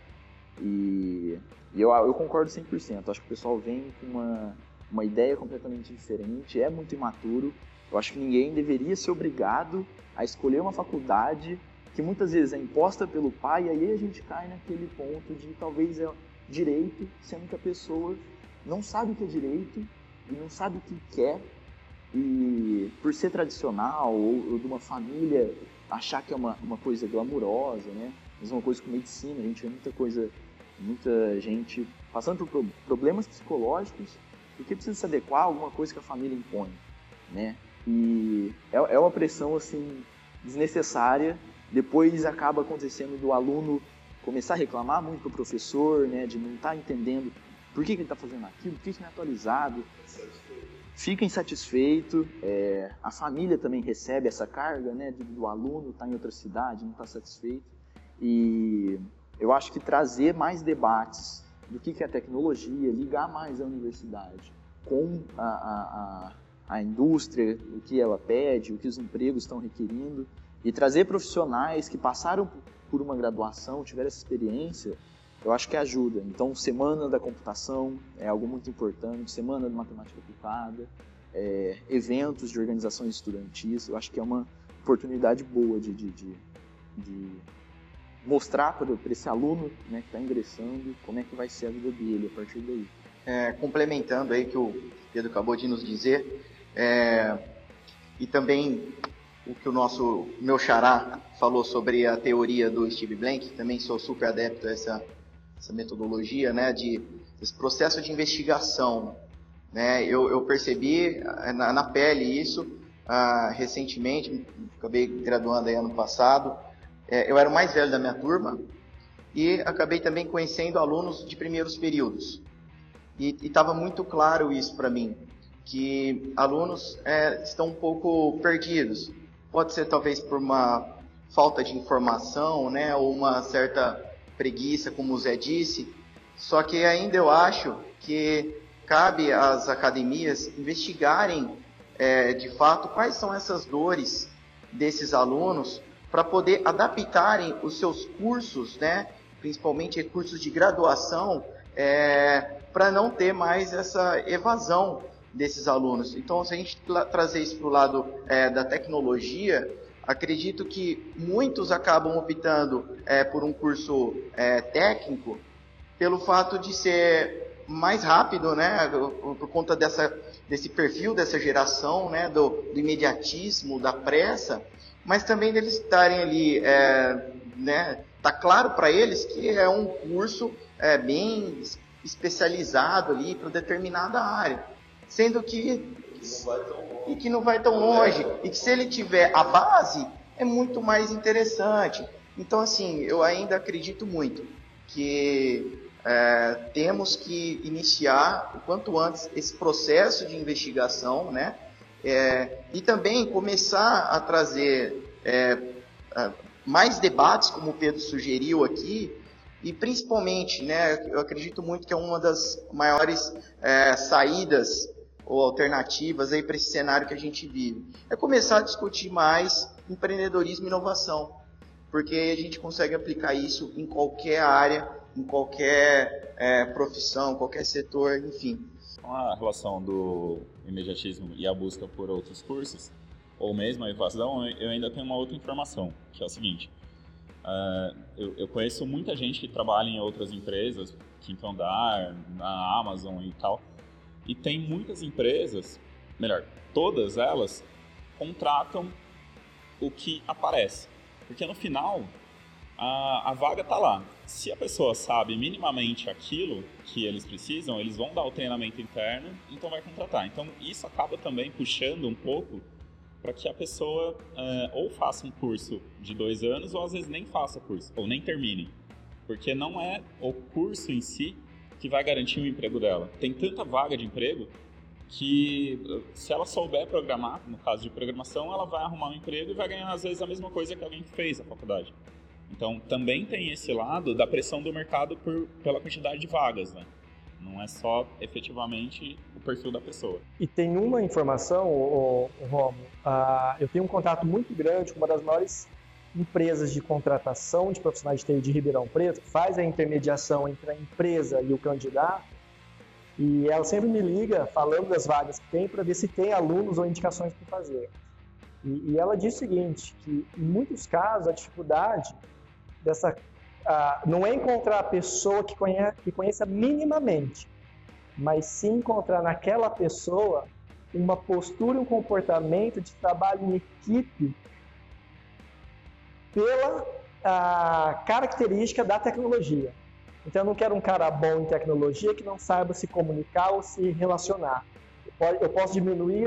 E, e eu, eu concordo 100%. Acho que o pessoal vem com uma, uma ideia completamente diferente, é muito imaturo. Eu acho que ninguém deveria ser obrigado a escolher uma faculdade que muitas vezes é imposta pelo pai, e aí a gente cai naquele ponto de talvez é direito, sendo que a pessoa não sabe o que é direito e não sabe o que quer, e por ser tradicional ou, ou de uma família achar que é uma, uma coisa glamurosa, né? Mesma coisa com medicina, a gente vê muita coisa, muita gente passando por problemas psicológicos porque precisa se adequar a alguma coisa que a família impõe, né? E é, é uma pressão assim desnecessária. Depois acaba acontecendo do aluno começar a reclamar muito com o professor, né? De não estar tá entendendo por que, que ele está fazendo aquilo, por que, que não é atualizado. Fica insatisfeito. É, a família também recebe essa carga, né? Do, do aluno estar tá em outra cidade, não está satisfeito. E eu acho que trazer mais debates do que, é tecnologia, ligar mais a universidade com a, a, a, a indústria, o que ela pede, o que os empregos estão requerindo, e trazer profissionais que passaram por uma graduação, tiveram essa experiência, eu acho que ajuda. Então, semana da computação é algo muito importante, semana de matemática aplicada, é, eventos de organizações estudantis, eu acho que é uma oportunidade boa de, de, de, de mostrar para esse aluno né, que está ingressando como é que vai ser a vida dele a partir daí. É, complementando aí que o Pedro acabou de nos dizer, é, e também o que o nosso meu xará falou sobre a teoria do Steve Blank, também sou super adepto a essa, essa metodologia, né, de esse processo de investigação, né, eu, eu percebi é, na, na pele isso ah, recentemente, acabei graduando aí ano passado, é, eu era o mais velho da minha turma e acabei também conhecendo alunos de primeiros períodos. E estava muito claro isso para mim, que alunos é, estão um pouco perdidos. Pode ser talvez por uma falta de informação, né, ou uma certa preguiça, como o Zé disse. Só que ainda eu acho que cabe às academias investigarem é, de fato quais são essas dores desses alunos para poder adaptarem os seus cursos, né, principalmente cursos de graduação, é, para não ter mais essa evasão desses alunos. Então, se a gente trazer isso para o lado é, da tecnologia, acredito que muitos acabam optando é, por um curso é, técnico pelo fato de ser mais rápido, né, por conta dessa, desse perfil dessa geração, né, do, do imediatismo, da pressa, mas também deles estarem ali, é, né, tá claro para eles que é um curso é, bem especializado ali para determinada área, sendo que e que não vai tão longe e que se ele tiver a base é muito mais interessante. Então assim, eu ainda acredito muito que é, temos que iniciar o quanto antes esse processo de investigação, né? É, e também começar a trazer é, mais debates, como o Pedro sugeriu aqui, e principalmente, né, eu acredito muito que é uma das maiores é, saídas ou alternativas para esse cenário que a gente vive, é começar a discutir mais empreendedorismo e inovação, porque a gente consegue aplicar isso em qualquer área, em qualquer é, profissão, qualquer setor, enfim. A relação do imediatismo e a busca por outros cursos, ou mesmo a evasão, eu ainda tenho uma outra informação, que é o seguinte. Uh, eu, eu, conheço muita gente que trabalha em outras empresas, Quinto Andar, na Amazon e tal, e tem muitas empresas, melhor, todas elas contratam o que aparece. Porque no final, a, a vaga está lá. Se a pessoa sabe minimamente aquilo que eles precisam, eles vão dar o treinamento interno, então vai contratar. Então isso acaba também puxando um pouco para que a pessoa é, ou faça um curso de dois anos ou às vezes nem faça curso, ou nem termine. Porque não é o curso em si que vai garantir o emprego dela. Tem tanta vaga de emprego que se ela souber programar, no caso de programação, ela vai arrumar um emprego e vai ganhar às vezes a mesma coisa que alguém que fez a faculdade. Então, também tem esse lado da pressão do mercado por, pela quantidade de vagas, né? Não é só efetivamente o perfil da pessoa. E tem uma informação, Romo, uh, eu tenho um contato muito grande com uma das maiores empresas de contratação de profissionais de TI de Ribeirão Preto, que faz a intermediação entre a empresa e o candidato, e ela sempre me liga falando das vagas que tem para ver se tem alunos ou indicações para fazer. E, e, ela diz o seguinte, que em muitos casos a dificuldade dessa não é encontrar a pessoa que, conhe, que conheça minimamente, mas sim encontrar naquela pessoa uma postura um comportamento de trabalho em equipe pela a característica da tecnologia. Então, eu não quero um cara bom em tecnologia que não saiba se comunicar ou se relacionar. Eu posso diminuir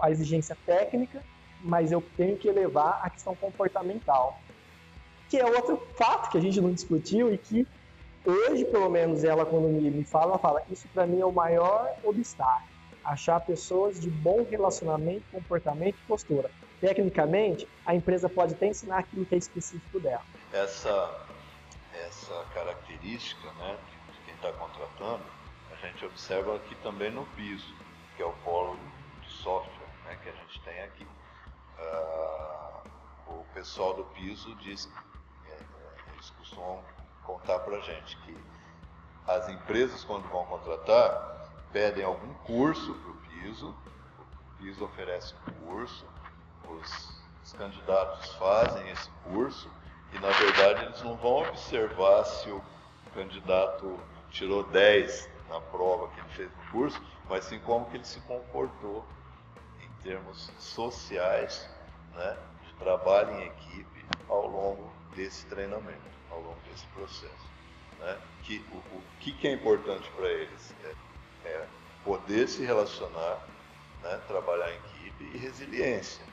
a exigência técnica, mas eu tenho que elevar a questão comportamental. Que é outro fato que a gente não discutiu e que hoje, pelo menos, ela, quando me fala, ela fala: Isso para mim é o maior obstáculo. Achar pessoas de bom relacionamento, comportamento e postura. Tecnicamente, a empresa pode até ensinar aquilo que é específico dela. Essa, essa característica né, de quem está contratando, a gente observa aqui também no piso, que é o polo de software né, que a gente tem aqui. Uh, o pessoal do piso diz, eles costumam contar para a gente que as empresas, quando vão contratar, pedem algum curso para o piso, o piso oferece um curso, os, os candidatos fazem esse curso e, na verdade, eles não vão observar se o candidato tirou 10 na prova que ele fez no curso, mas sim como que ele se comportou em termos sociais, né, de trabalho em equipe ao longo desse treinamento, ao longo desse processo. Né? Que, o, o que, que é importante para eles? É, é, poder se relacionar, né, trabalhar em equipe e resiliência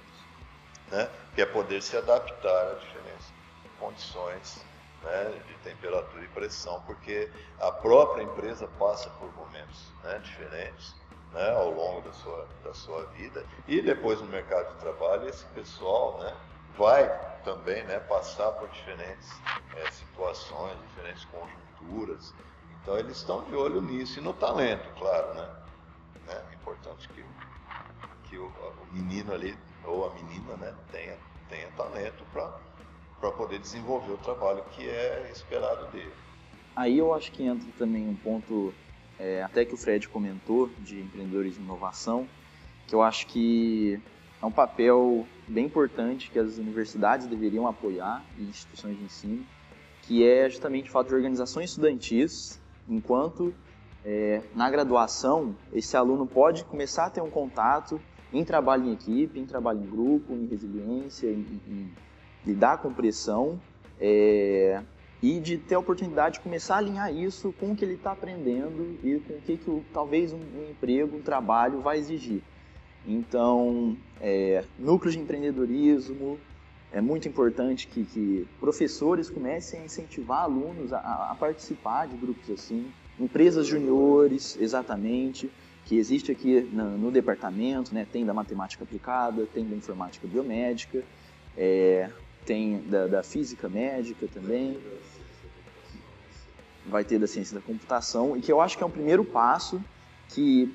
né? que é poder se adaptar a diferentes condições né, de temperatura e pressão, porque a própria empresa passa por momentos né, diferentes né, ao longo da sua, da sua vida e depois no mercado de trabalho esse pessoal né, vai também né, passar por diferentes é, situações, diferentes conjunturas. Então eles estão de olho nisso e no talento, claro, né? né? É importante que, que o, o menino ali ou a menina né, tenha, tenha talento para poder desenvolver o trabalho que é esperado dele. Aí eu acho que entra também um ponto, é, até que o Fred comentou, de empreendedorismo e inovação, que eu acho que é um papel bem importante que as universidades deveriam apoiar e instituições de ensino, que é justamente o fato de organizações estudantis, enquanto é, na graduação esse aluno pode começar a ter um contato em trabalho em equipe, em trabalho em grupo, em resiliência, em, em lidar com pressão é, e de ter a oportunidade de começar a alinhar isso com o que ele está aprendendo e com o que, que o, talvez um, um, emprego, um trabalho vai exigir. Então, é, núcleos de empreendedorismo, é muito importante que, que professores comecem a incentivar alunos a, a participar de grupos assim, empresas juniores, exatamente, que existe aqui no, no departamento, né? Tem da matemática aplicada, tem da informática biomédica, é, tem da, da, física médica também, vai ter da ciência da computação, e que eu acho que é um primeiro passo que,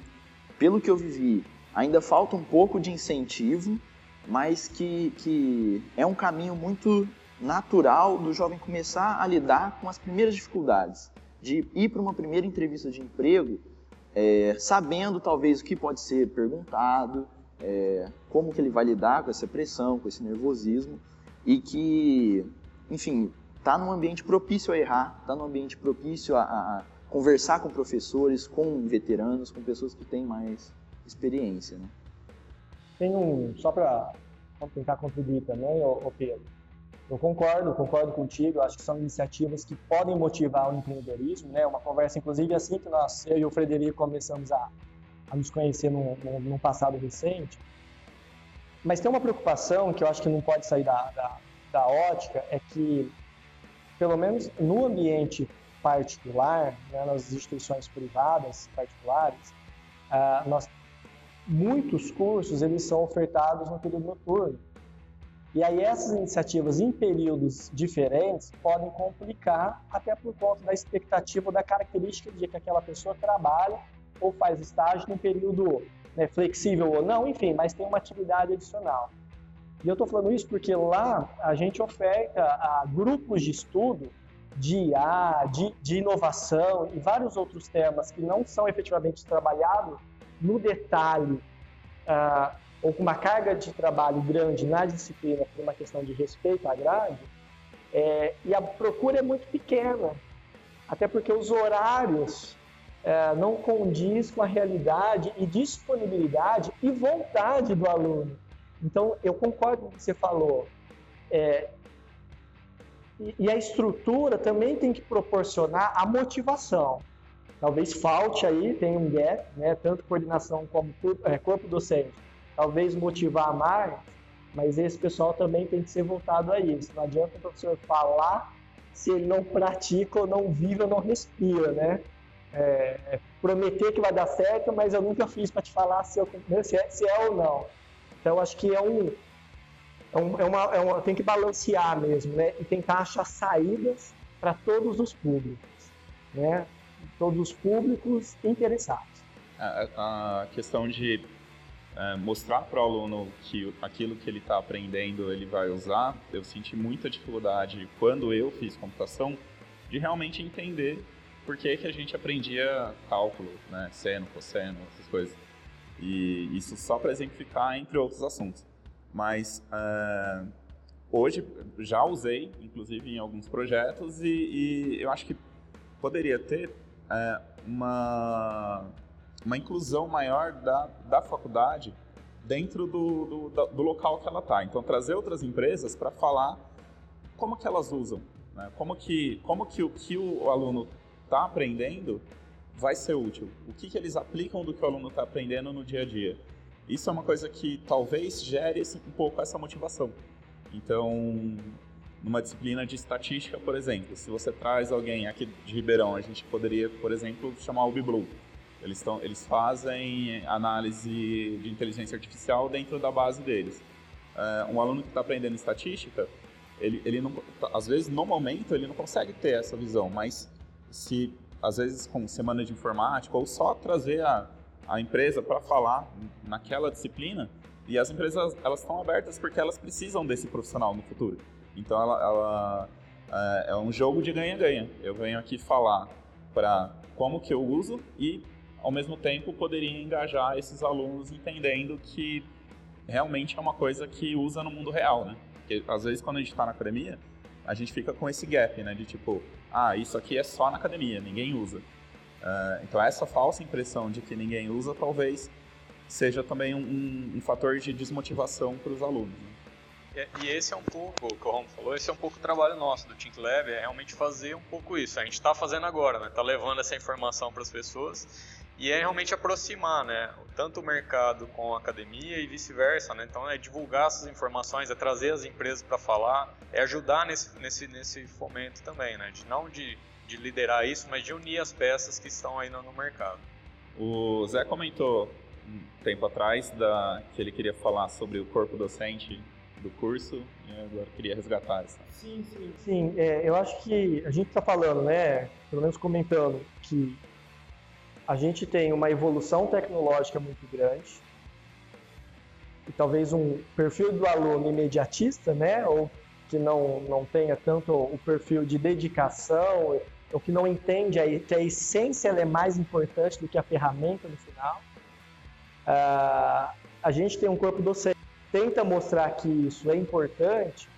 pelo que eu vivi, ainda falta um pouco de incentivo, mas que, que é um caminho muito natural do jovem começar a lidar com as primeiras dificuldades, de ir para uma primeira entrevista de emprego é, sabendo talvez o que pode ser perguntado, é, como que ele vai lidar com essa pressão, com esse nervosismo e que, enfim, está num ambiente propício a errar, está num ambiente propício a, a, conversar com professores, com veteranos, com pessoas que têm mais experiência, né? Tem um, só para tentar contribuir também, ô, Pedro, eu concordo, concordo contigo. Acho que são iniciativas que podem motivar o empreendedorismo, né? Uma conversa, inclusive, assim que nós, eu e o Frederico começamos a, a nos conhecer num, num, passado recente. Mas tem uma preocupação que eu acho que não pode sair da, da, da ótica, é que, pelo menos no ambiente particular, né, nas instituições privadas particulares, uh, nós, muitos cursos eles são ofertados no período noturno. E aí essas iniciativas em períodos diferentes podem complicar até por conta da expectativa da característica de que aquela pessoa trabalha ou faz estágio num período né, flexível ou não, enfim, mas tem uma atividade adicional. E eu estou falando isso porque lá a gente oferta a grupos de estudo de IA, de, de inovação e vários outros temas que não são efetivamente trabalhados no detalhe uh, ou com uma carga de trabalho grande na disciplina por uma questão de respeito à grade, é, e a procura é muito pequena, até porque os horários é, não condiz com a realidade e disponibilidade e vontade do aluno. Então, eu concordo com o que você falou. É, e, e, a estrutura também tem que proporcionar a motivação. Talvez falte aí, tem um gap, né, tanto coordenação como é, corpo docente. Talvez motivar mais, mas esse pessoal também tem que ser voltado a isso. Não adianta o professor falar se ele não pratica ou não vive ou não respira, né? É, é prometer que vai dar certo, mas eu nunca fiz para te falar se, eu, se, é, se é ou não. Então, acho que é um, é, um, é, uma, é uma, tem que balancear mesmo, né? E tentar achar saídas para todos os públicos, né? Todos os públicos interessados. A, questão de é, mostrar para o aluno que aquilo que ele está aprendendo ele vai usar, eu senti muita dificuldade quando eu fiz computação de realmente entender por que, que a gente aprendia cálculo, né? seno, cosseno, essas coisas. E isso só para exemplificar entre outros assuntos. Mas uh, hoje já usei, inclusive em alguns projetos, e, e eu acho que poderia ter uh, uma, uma inclusão maior da, da faculdade dentro do, do, do local que ela está. Então, trazer outras empresas para falar como que elas usam, né? como, que, como que o que o aluno está aprendendo vai ser útil. O que, que eles aplicam do que o aluno está aprendendo no dia a dia. Isso é uma coisa que talvez gere um pouco essa motivação. Então, numa disciplina de estatística, por exemplo, se você traz alguém aqui de Ribeirão, a gente poderia, por exemplo, chamar o BBLU. Eles, tão, eles fazem análise de inteligência artificial dentro da base deles. Uh, um aluno que está aprendendo estatística, ele, ele não, às vezes, no momento, ele não consegue ter essa visão, mas se às vezes com semana de informática, ou só trazer a, a empresa para falar naquela disciplina. E as empresas elas estão abertas porque elas precisam desse profissional no futuro. Então ela, ela é, é um jogo de ganha-ganha. Eu venho aqui falar para como que eu uso e ao mesmo tempo poderia engajar esses alunos entendendo que realmente é uma coisa que usa no mundo real, né? Porque às vezes quando a gente está na academia, a gente fica com esse gap, né? De tipo, ah, isso aqui é só na academia, ninguém usa. Uh, então essa falsa impressão de que ninguém usa talvez seja também um, um, fator de desmotivação para os alunos. Né? E, e, esse é um pouco, como o Romo falou, esse é um pouco o trabalho nosso do Think Lab, é realmente fazer um pouco isso. A gente está fazendo agora, né? Está levando essa informação para as pessoas e é realmente aproximar, né, tanto o mercado com a academia e vice-versa, né? Então é divulgar essas informações, é trazer as empresas para falar, é ajudar nesse, nesse, nesse fomento também, né? De, não de, de liderar isso, mas de unir as peças que estão no, no mercado. O Zé comentou um tempo atrás da, que ele queria falar sobre o corpo docente do curso e agora queria resgatar essa. Sim, sim. Sim, é, eu acho que a gente está falando, né, pelo menos comentando, que a gente tem uma evolução tecnológica muito grande e talvez um perfil do aluno imediatista, né, ou que não, não tenha tanto o perfil de dedicação, ou que não entende a, que a essência é mais importante do que a ferramenta no final. Uh, a gente tem um corpo docente tenta mostrar que isso é importante,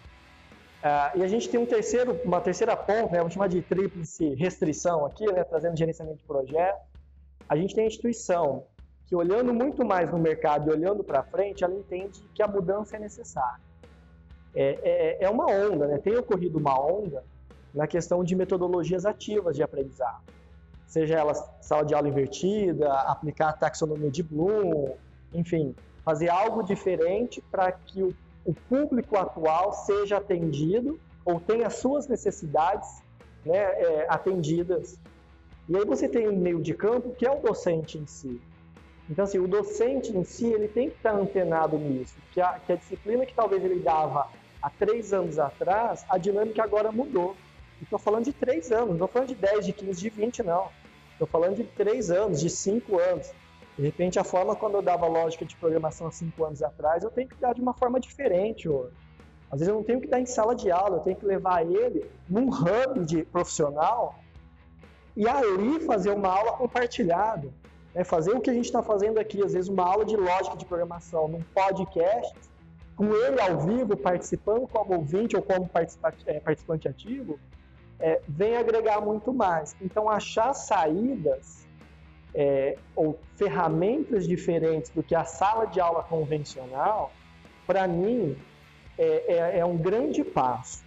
uh, e a gente tem um terceiro, uma terceira ponta, né, vamos chamar de tríplice restrição aqui, né, trazendo gerenciamento de projeto, a gente tem a instituição que, olhando muito mais no mercado e olhando para frente, ela entende que a mudança é necessária. É, é, é uma onda, né? tem ocorrido uma onda na questão de metodologias ativas de aprendizado. Seja ela sala de aula invertida, aplicar a taxonomia de Bloom, enfim, fazer algo diferente para que o, o, público atual seja atendido ou tenha suas necessidades né, é, atendidas e aí você tem um meio de campo que é o docente em si. Então, assim, o docente em si, ele tem que estar antenado nisso, que a, que a disciplina que talvez ele dava há três anos atrás, a dinâmica agora mudou. Estou falando de três anos, não estou falando de 10, de 15, de 20, não. Estou falando de três anos, de cinco anos. De repente, a forma quando eu dava lógica de programação cinco anos atrás, eu tenho que dar de uma forma diferente hoje. Às vezes eu não tenho que dar em sala de aula, eu tenho que levar ele num hub de profissional e ali fazer uma aula compartilhada. Né? Fazer o que a gente está fazendo aqui, às vezes uma aula de lógica de programação num podcast, com ele ao vivo participando como ouvinte ou como é, participante ativo, é, vem agregar muito mais. Então, achar saídas é, ou ferramentas diferentes do que a sala de aula convencional, para mim, é, é, é, um grande passo.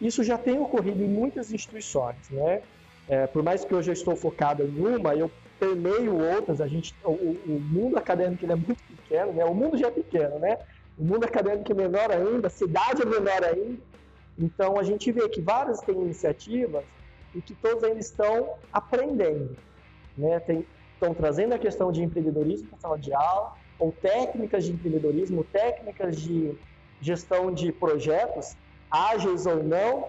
Isso já tem ocorrido em muitas instituições, né? É, por mais que hoje eu estou focado em uma, eu permeio outras. A gente, o, o mundo acadêmico ele é muito pequeno, né? O mundo já é pequeno, né? O mundo acadêmico é menor ainda, a cidade é menor ainda. Então a gente vê que várias têm iniciativas e que todos ainda estão aprendendo, né? Tem, estão trazendo a questão de empreendedorismo para a sala de aula, ou técnicas de empreendedorismo, técnicas de gestão de projetos, ágeis ou não,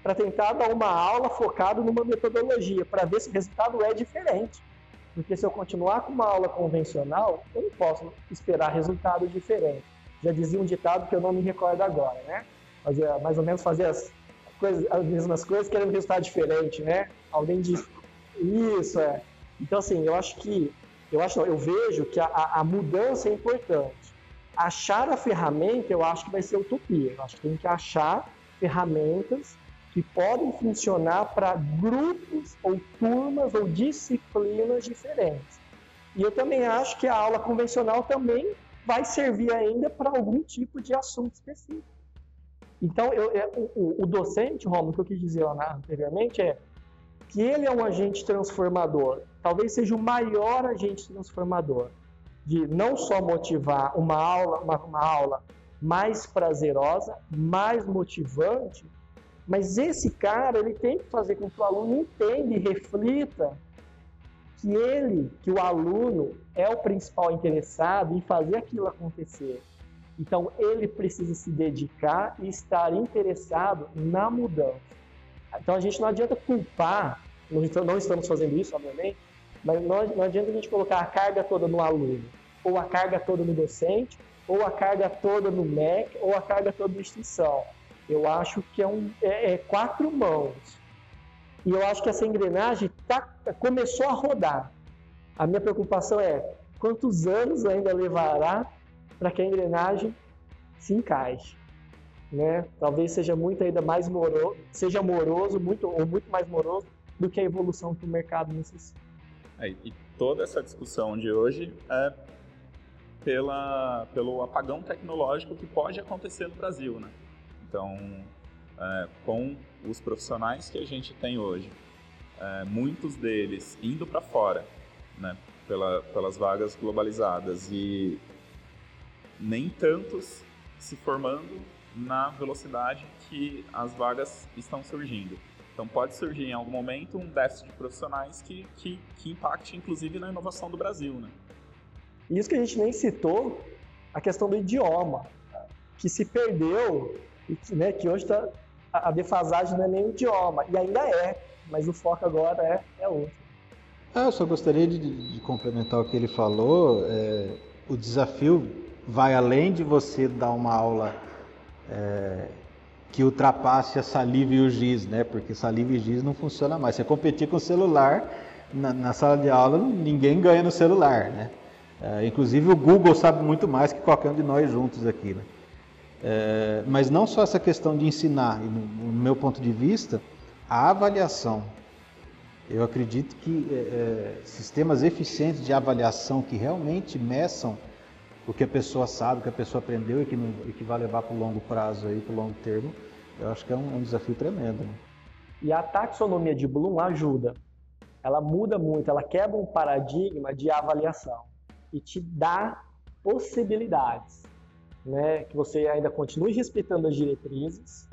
para tentar dar uma aula focada numa metodologia, para ver se o resultado é diferente. Porque se eu continuar com uma aula convencional, eu não posso esperar resultado diferente. Já dizia um ditado que eu não me recordo agora, né? Fazer, mais ou menos fazer as, as mesmas coisas querendo resultado diferente, né? Alguém disse isso, é. Então, assim, eu acho que, eu acho, eu vejo que a, a mudança é importante. Achar a ferramenta, eu acho que vai ser utopia. Eu acho que tem que achar ferramentas que podem funcionar para grupos ou turmas ou disciplinas diferentes. E eu também acho que a aula convencional também vai servir ainda para algum tipo de assunto específico. Então, eu, eu, o, o, docente, Romulo, que eu quis dizer lá anteriormente, é que ele é um agente transformador. Talvez seja o maior agente transformador de não só motivar uma aula, uma, uma aula mais prazerosa, mais motivante, mas esse cara ele tem que fazer com que o aluno entenda e reflita que ele, que o aluno é o principal interessado em fazer aquilo acontecer. Então ele precisa se dedicar e estar interessado na mudança. Então a gente não adianta culpar, não estamos fazendo isso, obviamente, mas não, não adianta a gente colocar a carga toda no aluno, ou a carga toda no docente, ou a carga toda no MEC, ou a carga toda na instituição. Eu acho que é, um, é, é quatro mãos. E eu acho que essa engrenagem tá, começou a rodar. A minha preocupação é quantos anos ainda levará para que a engrenagem se encaixe. Né? Talvez seja muito ainda mais moroso, seja moroso, muito ou muito mais moroso do que a evolução que o mercado necessita. É, e toda essa discussão de hoje é pela, pelo apagão tecnológico que pode acontecer no Brasil, né? Então, é, com os profissionais que a gente tem hoje, é, muitos deles indo para fora, né, pela, pelas vagas globalizadas e nem tantos se formando na velocidade que as vagas estão surgindo. Então pode surgir em algum momento um déficit de profissionais que, que, que impacte inclusive na inovação do Brasil. Né? Isso que a gente nem citou, a questão do idioma, que se perdeu, né, que hoje tá, a defasagem não é nem o idioma, e ainda é, mas o foco agora é, é outro. Ah, eu só gostaria de, de complementar o que ele falou. É, o desafio vai além de você dar uma aula é, que ultrapasse a saliva e o giz, né? Porque saliva e giz não funciona mais. Você competir com o celular na, na sala de aula, ninguém ganha no celular, né? É, inclusive o Google sabe muito mais que qualquer um de nós juntos aqui, né? É, mas não só essa questão de ensinar, no, meu ponto de vista, a avaliação. Eu acredito que é, é, sistemas eficientes de avaliação que realmente meçam o que a pessoa sabe, o que a pessoa aprendeu e que, não, e que vai levar para o longo prazo, para o longo termo, eu acho que é um, é um desafio tremendo. Né? E a taxonomia de Bloom ajuda. Ela muda muito, ela quebra um paradigma de avaliação e te dá possibilidades. Né? Que você ainda continue respeitando as diretrizes,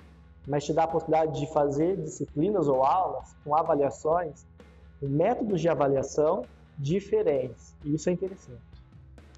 mas te dá a possibilidade de fazer disciplinas ou aulas com avaliações, com métodos de avaliação diferentes. E isso é interessante.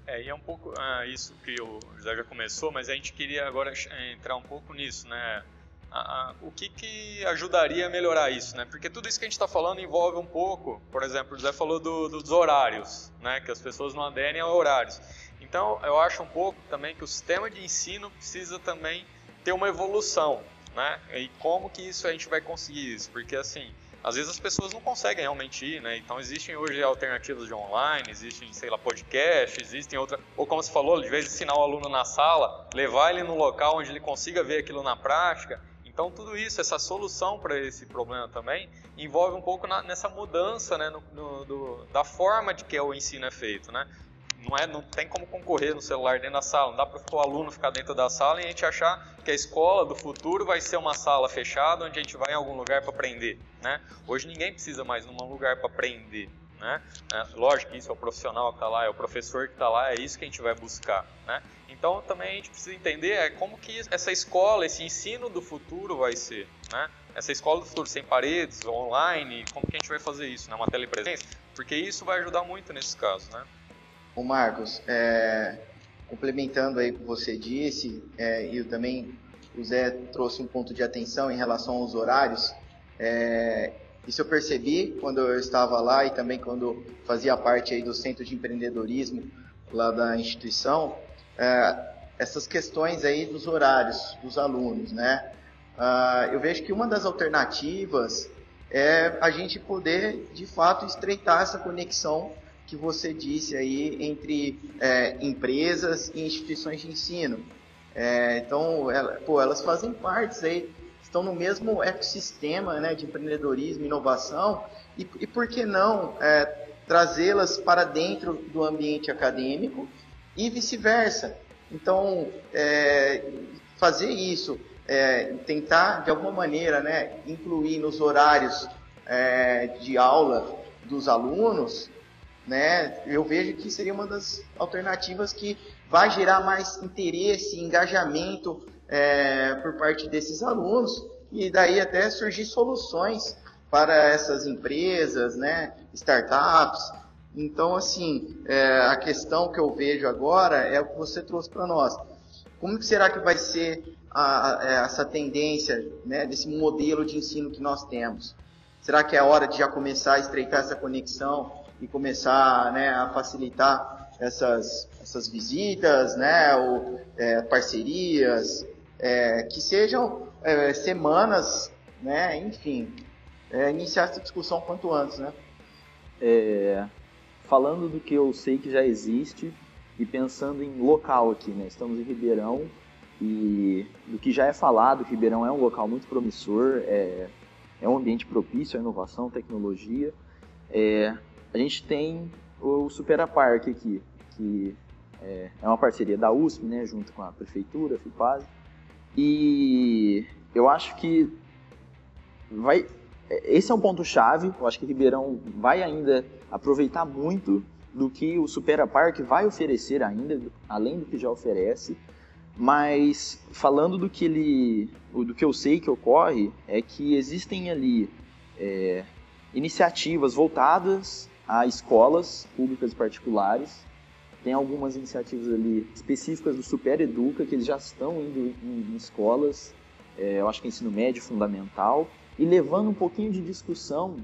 É, e é um pouco ah, isso que o José já começou, mas a gente queria agora entrar um pouco nisso, né? a, a, o que, que ajudaria a melhorar isso, né? Porque tudo isso que a gente está falando envolve um pouco, por exemplo, o José falou do, dos horários, né? Que as pessoas não aderem a horários. Então, eu acho um pouco também que o sistema de ensino precisa também ter uma evolução, né? E como que isso a gente vai conseguir isso? Porque assim, às vezes as pessoas não conseguem realmente ir, né? Então existem hoje alternativas de online, existem, sei lá, podcast, existem outras. Ou como você falou, de vez de ensinar o aluno na sala, levar ele no local onde ele consiga ver aquilo na prática. Então tudo isso, essa solução para esse problema também, envolve um pouco na, nessa mudança né, no, no, do, da forma de que o ensino é feito, né? Não, é, não tem como concorrer no celular dentro da sala, não dá para o aluno ficar dentro da sala e a gente achar que a escola do futuro vai ser uma sala fechada onde a gente vai em algum lugar para aprender. Né? Hoje ninguém precisa mais de um lugar para aprender. Né? É, lógico que isso é o profissional que está lá, é o professor que está lá, é isso que a gente vai buscar. Né? Então também a gente precisa entender é como que essa escola, esse ensino do futuro vai ser. Né? Essa escola do futuro sem paredes, online, como que a gente vai fazer isso? Né? Uma telepresença? Porque isso vai ajudar muito nesses casos. Né? O Marcos, é, complementando aí o que você disse, é, e também o Zé trouxe um ponto de atenção em relação aos horários. É, isso eu percebi quando eu estava lá e também quando fazia parte aí do centro de empreendedorismo lá da instituição. É, essas questões aí dos horários dos alunos, né? Uh, eu vejo que uma das alternativas é a gente poder, de fato, estreitar essa conexão que você disse aí entre é, empresas e instituições de ensino. É, então, ela, pô, elas fazem parte aí, estão no mesmo ecossistema né, de empreendedorismo, inovação, e, e por que não é, trazê-las para dentro do ambiente acadêmico e vice-versa. Então, é, fazer isso, é, tentar de alguma maneira né, incluir nos horários é, de aula dos alunos né? Eu vejo que seria uma das alternativas que vai gerar mais interesse, engajamento é, por parte desses alunos e daí até surgir soluções para essas empresas, né? Startups. Então, assim, é, a questão que eu vejo agora é o que você trouxe para nós. Como será que vai ser a, a, essa tendência né, desse modelo de ensino que nós temos? Será que é hora de já começar a estreitar essa conexão e começar né, a facilitar essas, essas visitas, né, ou, é, parcerias, é, que sejam é, semanas, né, enfim, é, iniciar essa discussão quanto antes, né? É, falando do que eu sei que já existe e pensando em local aqui, né? Estamos em Ribeirão e do que já é falado, Ribeirão é um local muito promissor, é, é um ambiente propício à inovação, tecnologia. É, a gente tem o Supera Park aqui, que é, é uma parceria da USP, né, junto com a prefeitura, a FIPAS. E eu acho que vai esse é um ponto chave. Eu acho que Ribeirão vai ainda aproveitar muito do que o Supera Park vai oferecer ainda, além do que já oferece. Mas falando do que ele, do que eu sei que ocorre, é que existem ali é, iniciativas voltadas a escolas públicas e particulares. Tem algumas iniciativas ali específicas do Super Educa, que eles já estão indo em, em escolas, é, eu acho que ensino médio fundamental, e levando um pouquinho de discussão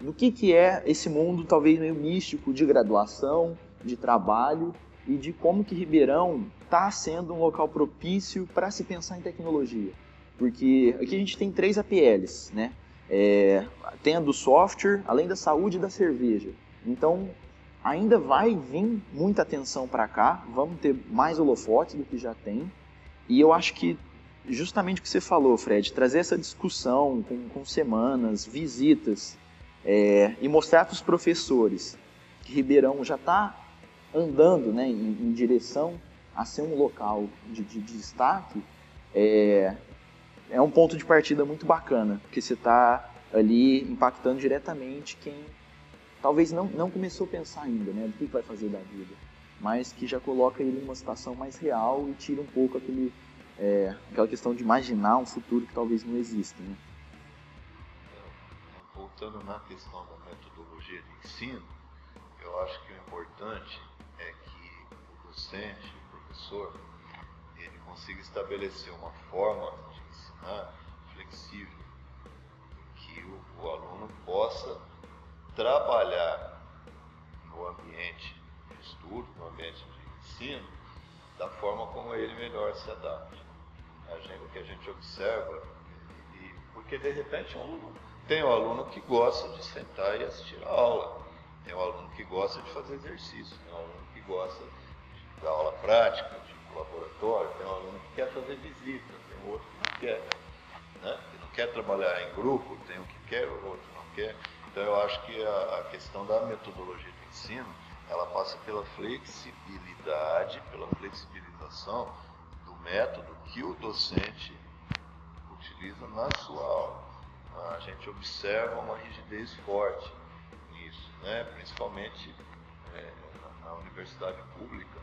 no que, que é esse mundo talvez meio místico de graduação, de trabalho e de como que Ribeirão está sendo um local propício para se pensar em tecnologia. Porque aqui a gente tem três APLs, né? É, tem a do software, além da saúde e da cerveja. Então, ainda vai vir muita atenção para cá, vamos ter mais holofotes do que já tem. E eu acho que justamente o que você falou, Fred, trazer essa discussão com, com semanas, visitas, é, e mostrar para os professores que Ribeirão já está andando né, em, em, direção a ser um local de, de, de destaque, é, é um ponto de partida muito bacana, porque você está ali impactando diretamente quem talvez não, não começou a pensar ainda, né, do que vai fazer da vida, mas que já coloca ele numa situação mais real e tira um pouco aquele, é, aquela questão de imaginar um futuro que talvez não exista, né. Voltando na questão da metodologia de ensino, eu acho que o importante é que o docente, o professor, ele consiga estabelecer uma forma de ensinar flexível, que o, o aluno possa trabalhar no ambiente de estudo, no ambiente de ensino, da forma como ele melhor se adapta. A gente, o que a gente observa, e, porque de repente um, tem um aluno que gosta de sentar e assistir a aula, tem um aluno que gosta de fazer exercício, tem um aluno que gosta de dar aula prática, de laboratório, tem um aluno que quer fazer visita, tem outro que não quer. Né? Que não quer trabalhar em grupo, tem um que quer, o outro não quer. Então eu acho que a, a questão da metodologia do ensino, ela passa pela flexibilidade, pela flexibilização do método que o docente utiliza na sua aula. A gente observa uma rigidez forte nisso, né? principalmente é, na universidade pública,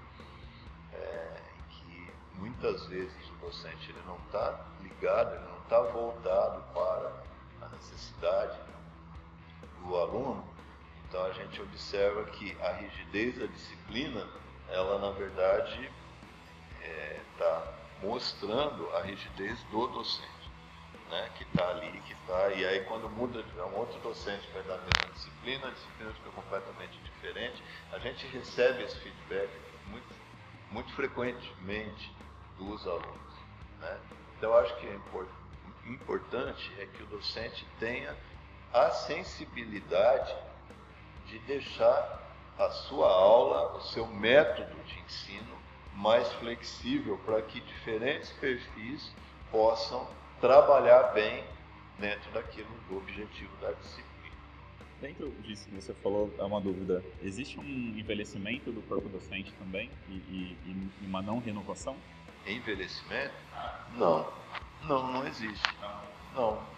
é, que muitas vezes o docente ele não está ligado, ele não está voltado para a necessidade do aluno, então a gente observa que a rigidez da disciplina, ela na verdade está é, tá mostrando a rigidez do docente, né? que está ali, que está. E aí quando muda, é um outro docente vai dar a mesma disciplina, a disciplina fica completamente diferente, a gente recebe esse feedback muito, muito frequentemente dos alunos. Né? Então eu acho que é importante é que o docente tenha a sensibilidade de deixar a sua aula, o seu método de ensino mais flexível para que diferentes perfis possam trabalhar bem dentro daquilo do objetivo da disciplina. Dentro disso que você falou, é uma dúvida. Existe um envelhecimento do corpo docente também e, e, e uma não renovação? Envelhecimento? Não, não, não existe. Não,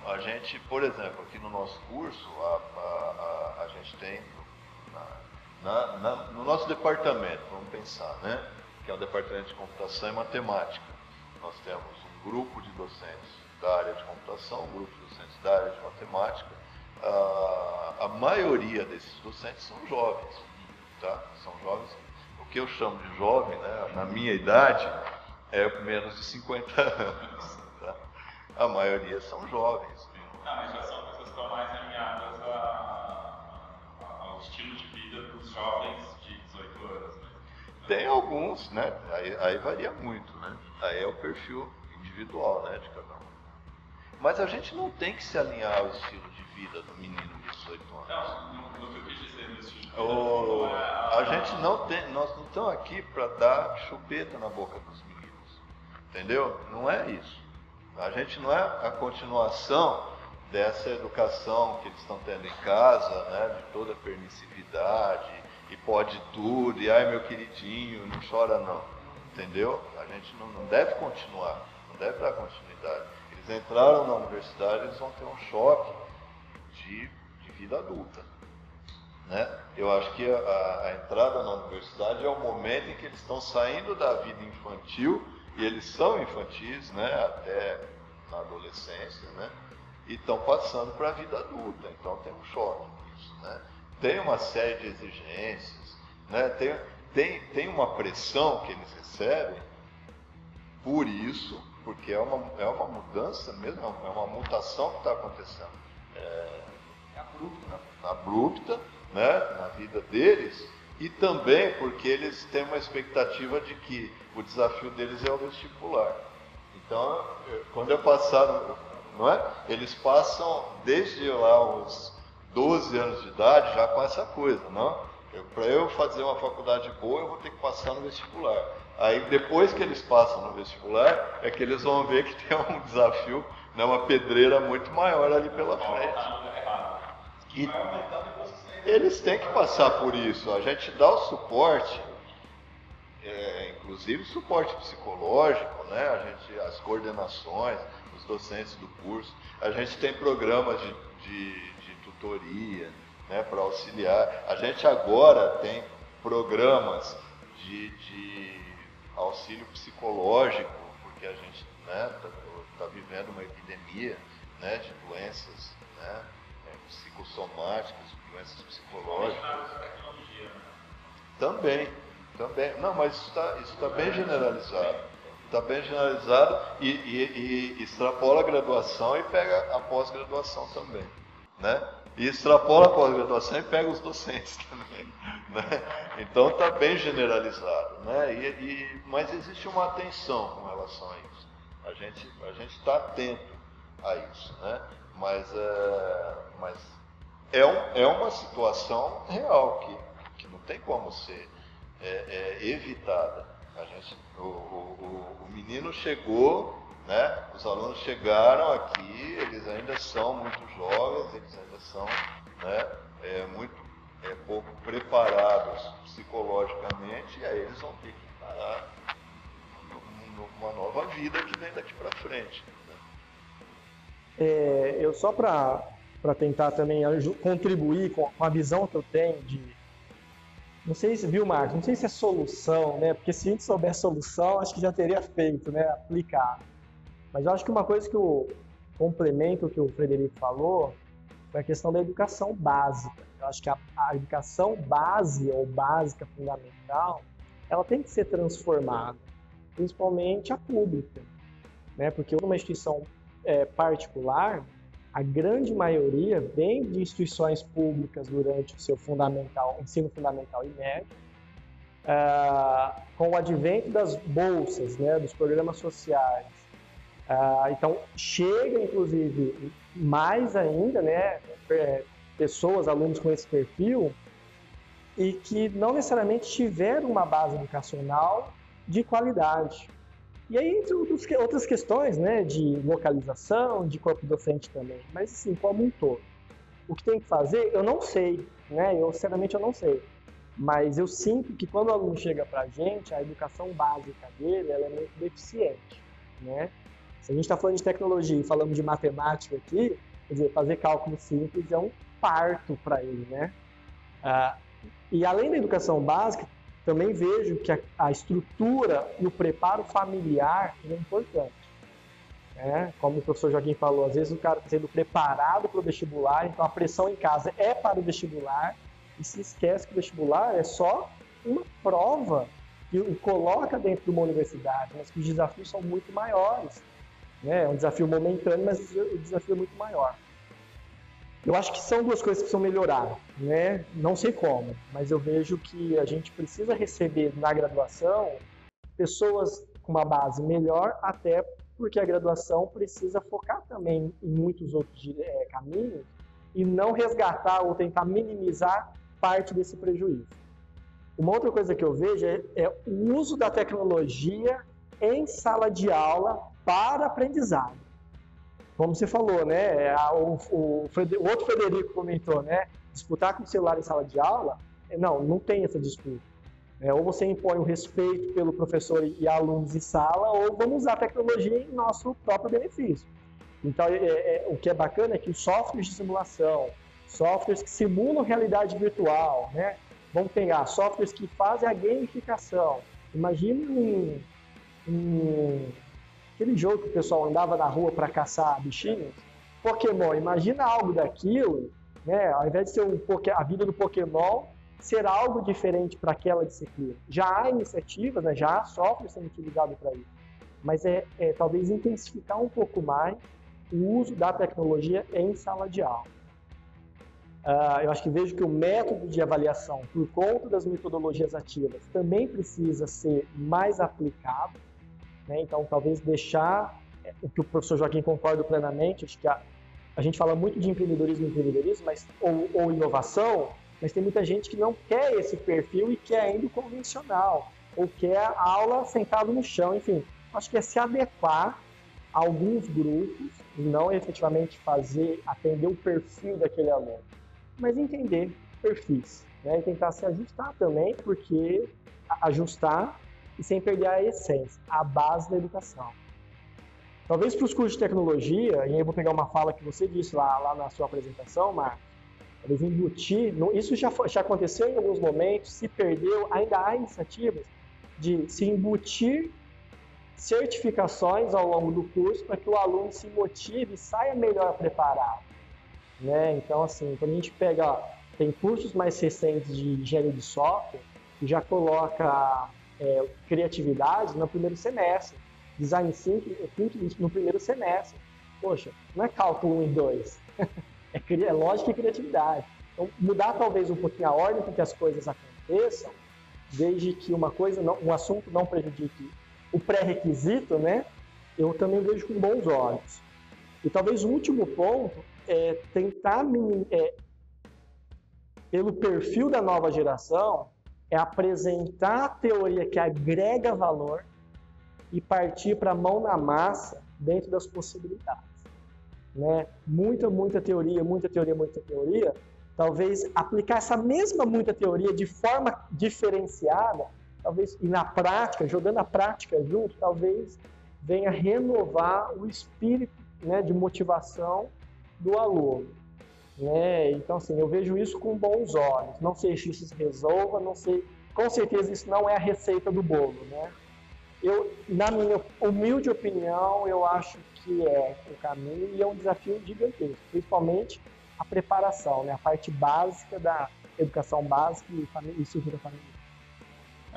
a gente, por exemplo, aqui no nosso curso, a, a, a, a gente tem, na, na, no nosso departamento, vamos pensar, né? Que é o departamento de computação e matemática. Nós temos um grupo de docentes da área de computação, um grupo de docentes da área de matemática. a maioria desses docentes são jovens, tá? São jovens. O que eu chamo de jovem, né? Na minha idade, é menos de 50 anos a maioria são jovens. Ah, mas já são pessoas que estão mais alinhadas ao estilo de vida dos jovens de 18 anos. Né? Tem alguns, né? Aí, aí, varia muito, né? Aí é o perfil individual, né, de cada um. Mas a gente não tem que se alinhar ao estilo de vida do menino de 18 anos. Não, não, não que eu quis dizer no estilo de vida. O... A gente não tem, nós não estamos aqui para dar chupeta na boca dos meninos, entendeu? Não é isso. A gente não é a continuação dessa educação que eles estão tendo em casa, né, de toda permissividade, e pode tudo, e ai meu queridinho, não chora não. Entendeu? A gente não, não deve continuar, não deve dar continuidade. Eles entraram na universidade, eles vão ter um choque de, de vida adulta. Né? Eu acho que a, a entrada na universidade é o momento em que eles estão saindo da vida infantil e eles são infantis, né, até na adolescência, né, e estão passando para a vida adulta, então tem um choque nisso, né. Tem uma série de exigências, né, tem, tem, tem uma pressão que eles recebem por isso, porque é uma, é uma mudança mesmo, é uma mutação que está acontecendo. É, é abrupta, abrupta né, na vida deles, e também porque eles têm uma expectativa de que o desafio deles é o vestibular. Então, quando eu passar, não é? Eles passam desde lá os 12 anos de idade já com essa coisa, não? Para eu fazer uma faculdade boa, eu vou ter que passar no vestibular. Aí depois que eles passam no vestibular, é que eles vão ver que tem um desafio, né, uma pedreira muito maior ali pela frente. E, eles têm que passar por isso. A gente dá o suporte, é, inclusive suporte psicológico, né? A gente, as coordenações, os docentes do curso. A gente tem programas de, de, de tutoria né, para auxiliar. A gente agora tem programas de, de auxílio psicológico, porque a gente está né, tá, tá vivendo uma epidemia né, de doenças né, psicossomáticas, doenças psicológicas. Também, também. Não, mas isso está isso tá bem generalizado. Está bem generalizado e, e, e, extrapola a graduação e pega a pós-graduação também. Né? E extrapola a pós-graduação e pega os docentes também. Né? Então está bem generalizado. Né? E, e, mas existe uma atenção com relação a isso. A gente a está atento a isso. Né? Mas, é, mas é, um, é uma situação real que, que não tem como ser é, é, evitada. A gente, o, o, o menino chegou, né? os alunos chegaram aqui, eles ainda são muito jovens, eles ainda são né? é, muito é, pouco preparados psicologicamente, e aí eles vão ter que parar numa nova vida que vem daqui para frente. Né? É, eu só para tentar também contribuir com a visão que eu tenho de não sei se, viu, Marcos? Não sei se é solução, né? Porque se a gente souber solução, acho que já teria feito, né? Aplicado. Mas eu acho que uma coisa que o complemento que o Frederico falou foi a questão da educação básica. Eu acho que a, a educação base ou básica fundamental, ela tem que ser transformada, principalmente a pública, né? Porque uma instituição é, particular, a grande maioria vem de instituições públicas durante o seu fundamental, ensino fundamental e médio, uh, com o advento das bolsas, né, dos programas sociais. Uh, então, chega, inclusive, mais ainda, né, pessoas, alunos com esse perfil, e que não necessariamente tiveram uma base educacional de qualidade. E aí, entre outras questões, né, de localização, de corpo docente também, mas assim, como um todo. O que tem que fazer, eu não sei, né, eu sinceramente eu não sei, mas eu sinto que quando o aluno chega para a gente, a educação básica dele ela é muito deficiente, né? Se a gente está falando de tecnologia e falamos de matemática aqui, quer dizer, fazer cálculo simples é um parto para ele, né? Ah, e além da educação básica, também vejo que a, a estrutura e o preparo familiar é importante. Como o professor Joaquim falou, às vezes o cara está sendo preparado para o vestibular, então a pressão em casa é para o vestibular e se esquece que o vestibular é só uma prova que o coloca dentro de uma universidade, mas que os desafios são muito maiores. Né? É um desafio momentâneo, mas o desafio é muito maior. Eu acho que são duas coisas que precisam melhorar, né? Não sei como, mas eu vejo que a gente precisa receber na graduação pessoas com uma base melhor, até porque a graduação precisa focar também em muitos outros é, caminhos e não resgatar ou tentar minimizar parte desse prejuízo. Uma outra coisa que eu vejo é, é o uso da tecnologia em sala de aula para aprendizado como você falou, né? O, o, o, outro Frederico comentou, né? Disputar com o celular em sala de aula, é, não, não tem essa disputa. É, ou você impõe o respeito pelo professor e alunos em sala, ou vamos usar a tecnologia em nosso próprio benefício. Então, é, é, o que é bacana é que os softwares de simulação, softwares que simulam realidade virtual, né? Vamos pegar softwares que fazem a gamificação. Imagine um, um aquele jogo que o pessoal andava na rua para caçar bichinhos, Pokémon, imagina algo daquilo, né? Ao invés de ser um, a vida do Pokémon, ser algo diferente para aquela disciplina. Já há iniciativas, né? já há software sendo utilizado para isso, mas é, é, talvez intensificar um pouco mais o uso da tecnologia em sala de aula. Uh, eu acho que vejo que o método de avaliação, por conta das metodologias ativas, também precisa ser mais aplicado né? Então, talvez deixar o que o professor Joaquim concorda plenamente, acho que a, a gente fala muito de empreendedorismo, empreendedorismo, mas, ou, ou, inovação, mas tem muita gente que não quer esse perfil e quer ainda o convencional, ou quer a aula sentado no chão, enfim. Acho que é se adequar a alguns grupos, não efetivamente fazer, atender o perfil daquele aluno, mas entender perfis, né? E tentar se ajustar também, porque ajustar e sem perder a essência, a base da educação. Talvez para os cursos de tecnologia, e aí eu vou pegar uma fala que você disse lá, lá na sua apresentação, Marcos, talvez embutir, isso já, já aconteceu em alguns momentos, se perdeu, ainda há iniciativas de se embutir certificações ao longo do curso para que o aluno se motive e saia melhor preparado. Né? Então, assim, quando a gente pega, tem cursos mais recentes de engenharia de software, que já coloca é, criatividade no primeiro semestre. design thinking no primeiro semestre. Poxa, não é cálculo 1 e 2. é, é lógica e criatividade. Então, mudar talvez um pouquinho a ordem para que as coisas aconteçam, desde que uma coisa, não, um assunto não prejudique o pré-requisito, né? Eu também vejo com bons olhos. E talvez o último ponto é tentar, é, pelo perfil da nova geração, é apresentar a teoria que agrega valor e partir para a mão na massa dentro das possibilidades. Né? Muita, muita teoria, muita teoria, muita teoria. Talvez aplicar essa mesma muita teoria de forma diferenciada, talvez e na prática, jogando a prática junto, talvez venha renovar o espírito né, de motivação do aluno. Né? Então, assim, eu vejo isso com bons olhos. Não sei se isso se resolva, não sei. Com certeza isso não é a receita do bolo, né? Eu, na minha humilde opinião, eu acho que é o caminho e é um desafio gigantesco, principalmente a preparação, né? A parte básica da educação básica e, família, estrutura familiar.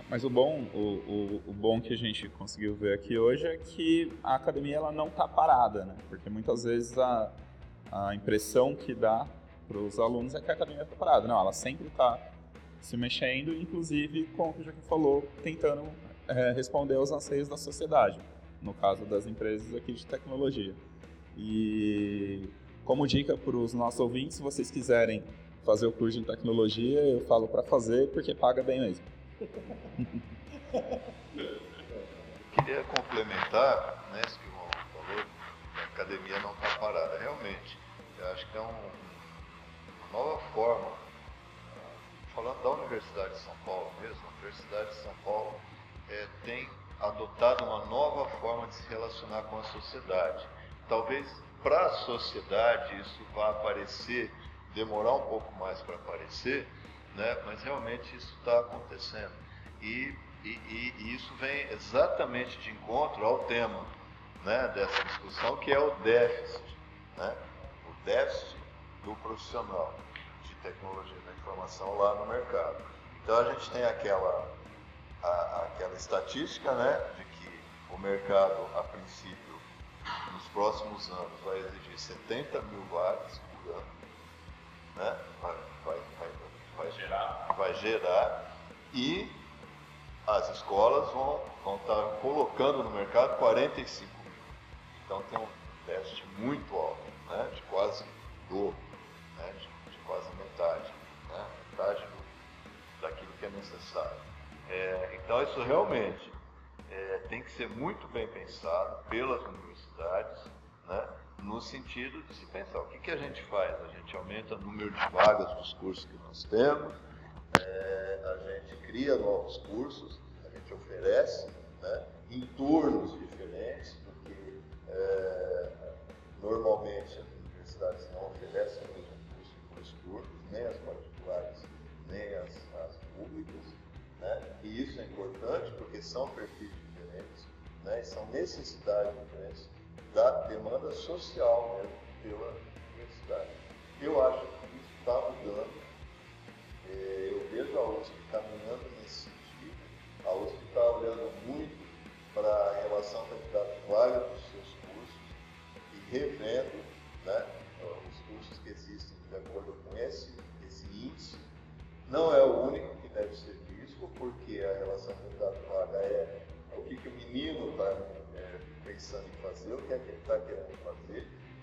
Mas o bom, o, o, o, bom que a gente conseguiu ver aqui hoje é que a academia ela não está parada, né? Porque muitas vezes a, a impressão que dá para os alunos é que a academia está parada. Não, ela sempre está se mexendo, inclusive, como o Joaquim falou, tentando é, responder aos anseios da sociedade, no caso das empresas aqui de tecnologia. E como dica para os nossos ouvintes, se vocês quiserem fazer o curso de tecnologia, eu falo para fazer porque paga bem mesmo. Queria complementar né, que o João falou, a academia não está parada. Realmente, eu acho que é um, uma nova forma, falando da Universidade de São Paulo mesmo, a Universidade de São Paulo é, tem adotado uma nova forma de se relacionar com a sociedade. Talvez para a sociedade isso vá aparecer, demorar um pouco mais para aparecer, né? mas realmente isso está acontecendo. E, e, e, isso vem exatamente de encontro ao tema né, dessa discussão, que é o déficit. Né? Déficit do profissional de tecnologia da informação lá no mercado. Então a gente tem aquela, a, aquela estatística né, de que o mercado, a princípio, nos próximos anos, vai exigir 70 mil vagas por ano. Né? Vai, vai, vai vai gerar, vai gerar e as escolas vão, vão estar colocando no mercado 45 mil. Então tem um déficit muito alto, né, de quase dobro, né, de, de quase metade, né, metade do, daquilo que é necessário. É, então isso realmente é, tem que ser muito bem pensado pelas universidades, né, no sentido de se pensar o que, que a gente faz. A gente aumenta o número de vagas dos cursos que nós temos, é, a gente cria novos cursos, a gente oferece né, em turnos diferentes, porque é, normalmente as universidades não oferecem o mesmo curso em dois turnos, nem as particulares, nem as, as públicas. Né? E isso é importante porque são perfis diferentes né? e são necessidades diferentes da demanda social mesmo pela universidade. Eu acho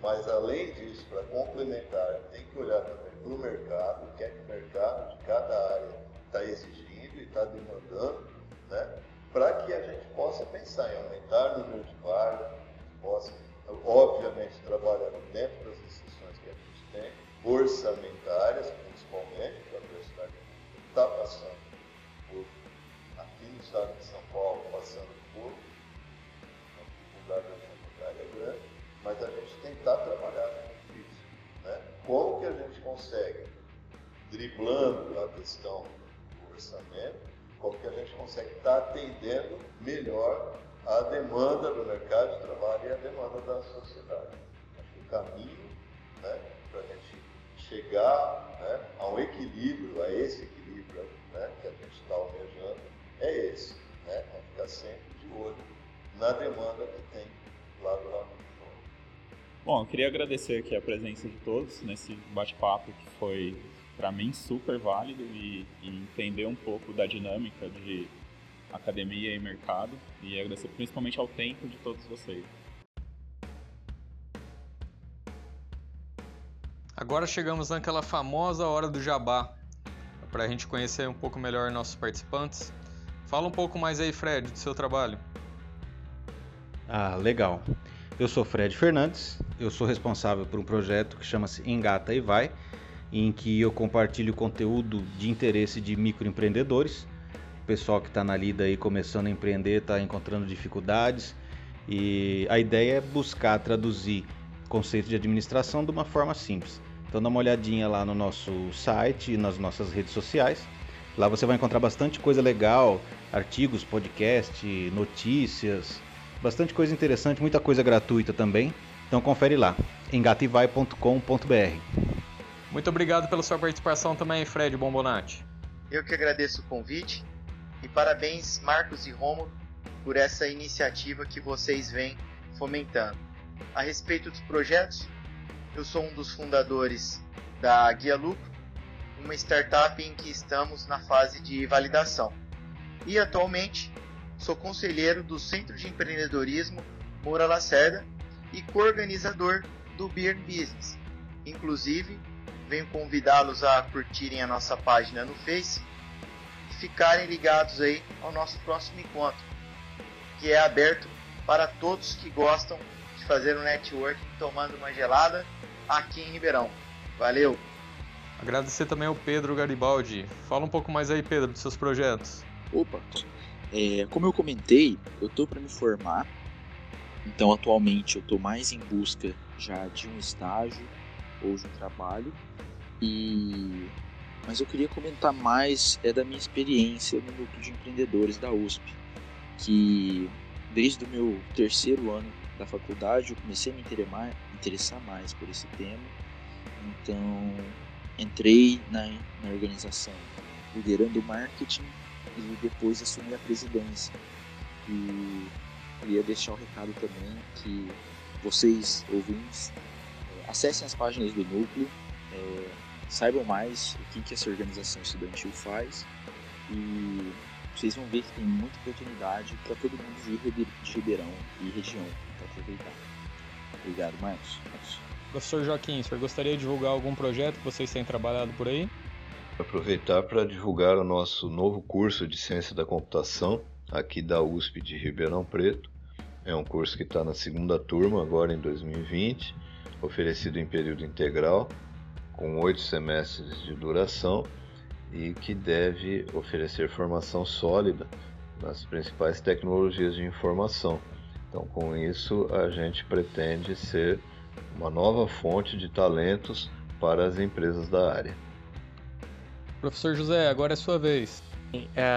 mas além disso, para complementar, tem que olhar também para o mercado, o que é que o mercado de cada área está exigindo e está demandando, né? para que a gente possa pensar em aumentar o número de vagas, possa, obviamente, trabalhando dentro das restrições que a gente tem, orçamentárias, principalmente, que a universidade está passando tentar trabalhar com isso. Né? Como que a gente consegue, driblando a questão do orçamento, como que a gente consegue estar atendendo melhor a demanda do mercado de trabalho e a demanda da sociedade. Acho que o caminho né, para a gente chegar né, a um equilíbrio, a esse equilíbrio né, que a gente está almejando, é esse. Né? É ficar sempre de olho na demanda que tem lá do lado Bom, eu queria agradecer aqui a presença de todos nesse bate-papo que foi, para mim, super válido e, e, entender um pouco da dinâmica de academia e mercado e agradecer principalmente ao tempo de todos vocês. Agora chegamos naquela famosa hora do jabá, para a gente conhecer um pouco melhor nossos participantes. Fala um pouco mais aí, Fred, do seu trabalho. Ah, legal. Eu sou Fred Fernandes, eu sou responsável por um projeto que chama-se Engata e Vai, em que eu compartilho conteúdo de interesse de microempreendedores. O pessoal que está na lida aí começando a empreender está encontrando dificuldades e a ideia é buscar traduzir conceitos de administração de uma forma simples. Então dá uma olhadinha lá no nosso site e nas nossas redes sociais. Lá você vai encontrar bastante coisa legal, artigos, podcast, notícias, Bastante coisa interessante, muita coisa gratuita também. Então confere lá, engativai.com.br. Muito obrigado pela sua participação também, Fred Bombonati. Eu que agradeço o convite e parabéns, Marcos e Romulo, por essa iniciativa que vocês vêm fomentando. A respeito dos projetos, eu sou um dos fundadores da Guia Lucro, uma startup em que estamos na fase de validação. E atualmente sou conselheiro do Centro de Empreendedorismo Moura Lacerda e coorganizador do Beer Business. Inclusive, venho convidá-los a curtirem a nossa página no Face e ficarem ligados aí ao nosso próximo encontro, que é aberto para todos que gostam de fazer um networking tomando uma gelada aqui em Ribeirão. Valeu! Agradecer também ao Pedro Garibaldi. Fala um pouco mais aí, Pedro, dos seus projetos. Opa, é, como eu comentei, eu estou para me formar, então atualmente eu estou mais em busca já de um estágio ou de um trabalho, e mas eu queria comentar mais é da minha experiência no núcleo de empreendedores da USP, que desde o meu terceiro ano da faculdade eu comecei a me interessar mais por esse tema, então entrei na, na organização liderando o marketing e depois assumir a presidência. E queria deixar o um recado também que vocês, ouvintes, é, acessem as páginas do núcleo, é, saibam mais o que, que essa organização estudantil faz e vocês vão ver que tem muita oportunidade para todo mundo de Ribeirão e região para aproveitar. Obrigado, Marcos. Professor Joaquim, o senhor gostaria de divulgar algum projeto que vocês têm trabalhado por aí? Aproveitar para divulgar o nosso novo curso de Ciência da Computação, aqui da USP de Ribeirão Preto. É um curso que está na segunda turma, agora em 2020, oferecido em período integral, com oito semestres de duração e que deve oferecer formação sólida nas principais tecnologias de informação. Então, com isso, a gente pretende ser uma nova fonte de talentos para as empresas da área. Professor José, agora é sua vez. É,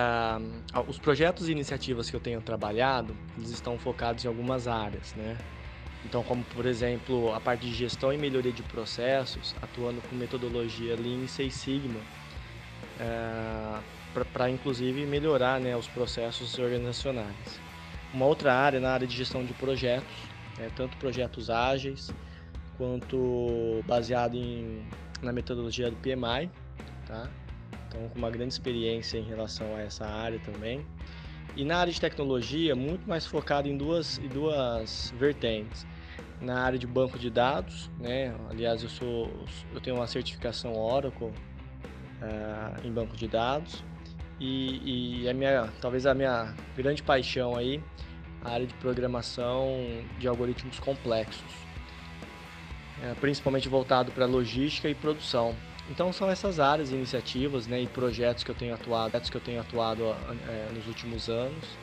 os projetos e iniciativas que eu tenho trabalhado, eles estão focados em algumas áreas, né? Então, como por exemplo, a parte de gestão e melhoria de processos, atuando com metodologia Lean e Six Sigma, é, para inclusive melhorar né, os processos organizacionais. Uma outra área na área de gestão de projetos, né, tanto projetos ágeis quanto baseado em, na metodologia do PMI, tá? Então com uma grande experiência em relação a essa área também. E na área de tecnologia, muito mais focado em duas, em duas vertentes. Na área de banco de dados, né? aliás, eu, sou, eu tenho uma certificação Oracle uh, em banco de dados. E, e a minha, talvez a minha grande paixão aí, a área de programação de algoritmos complexos, é, principalmente voltado para logística e produção. Então são essas áreas, iniciativas né, e projetos que eu tenho atuado, projetos que eu tenho atuado é, nos últimos anos.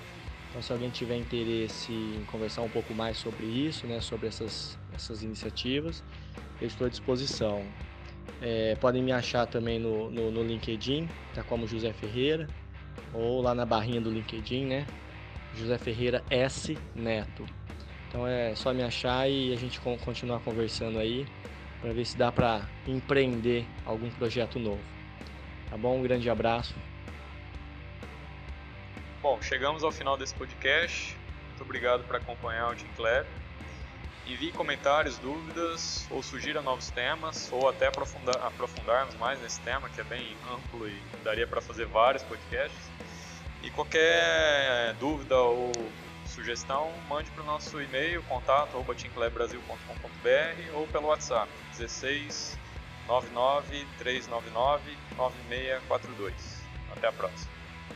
Então se alguém tiver interesse em conversar um pouco mais sobre isso, né, sobre essas, essas iniciativas, eu estou à disposição. É, podem me achar também no, no, no, LinkedIn, tá como José Ferreira, ou lá na barrinha do LinkedIn, né? José Ferreira S Neto. Então é só me achar e a gente continuar conversando aí para ver se dá para empreender algum projeto novo. Tá bom? Um grande abraço. Bom, chegamos ao final desse podcast. Muito obrigado por acompanhar o Team Club. Envie comentários, dúvidas ou sugira novos temas ou até aprofundar, aprofundarmos mais nesse tema que é bem amplo e daria para fazer vários podcasts. E qualquer dúvida ou sugestão, mande para o nosso e-mail contato@teamclubbrasil.com.br ou pelo WhatsApp 16 99 399 9642. Até a próxima.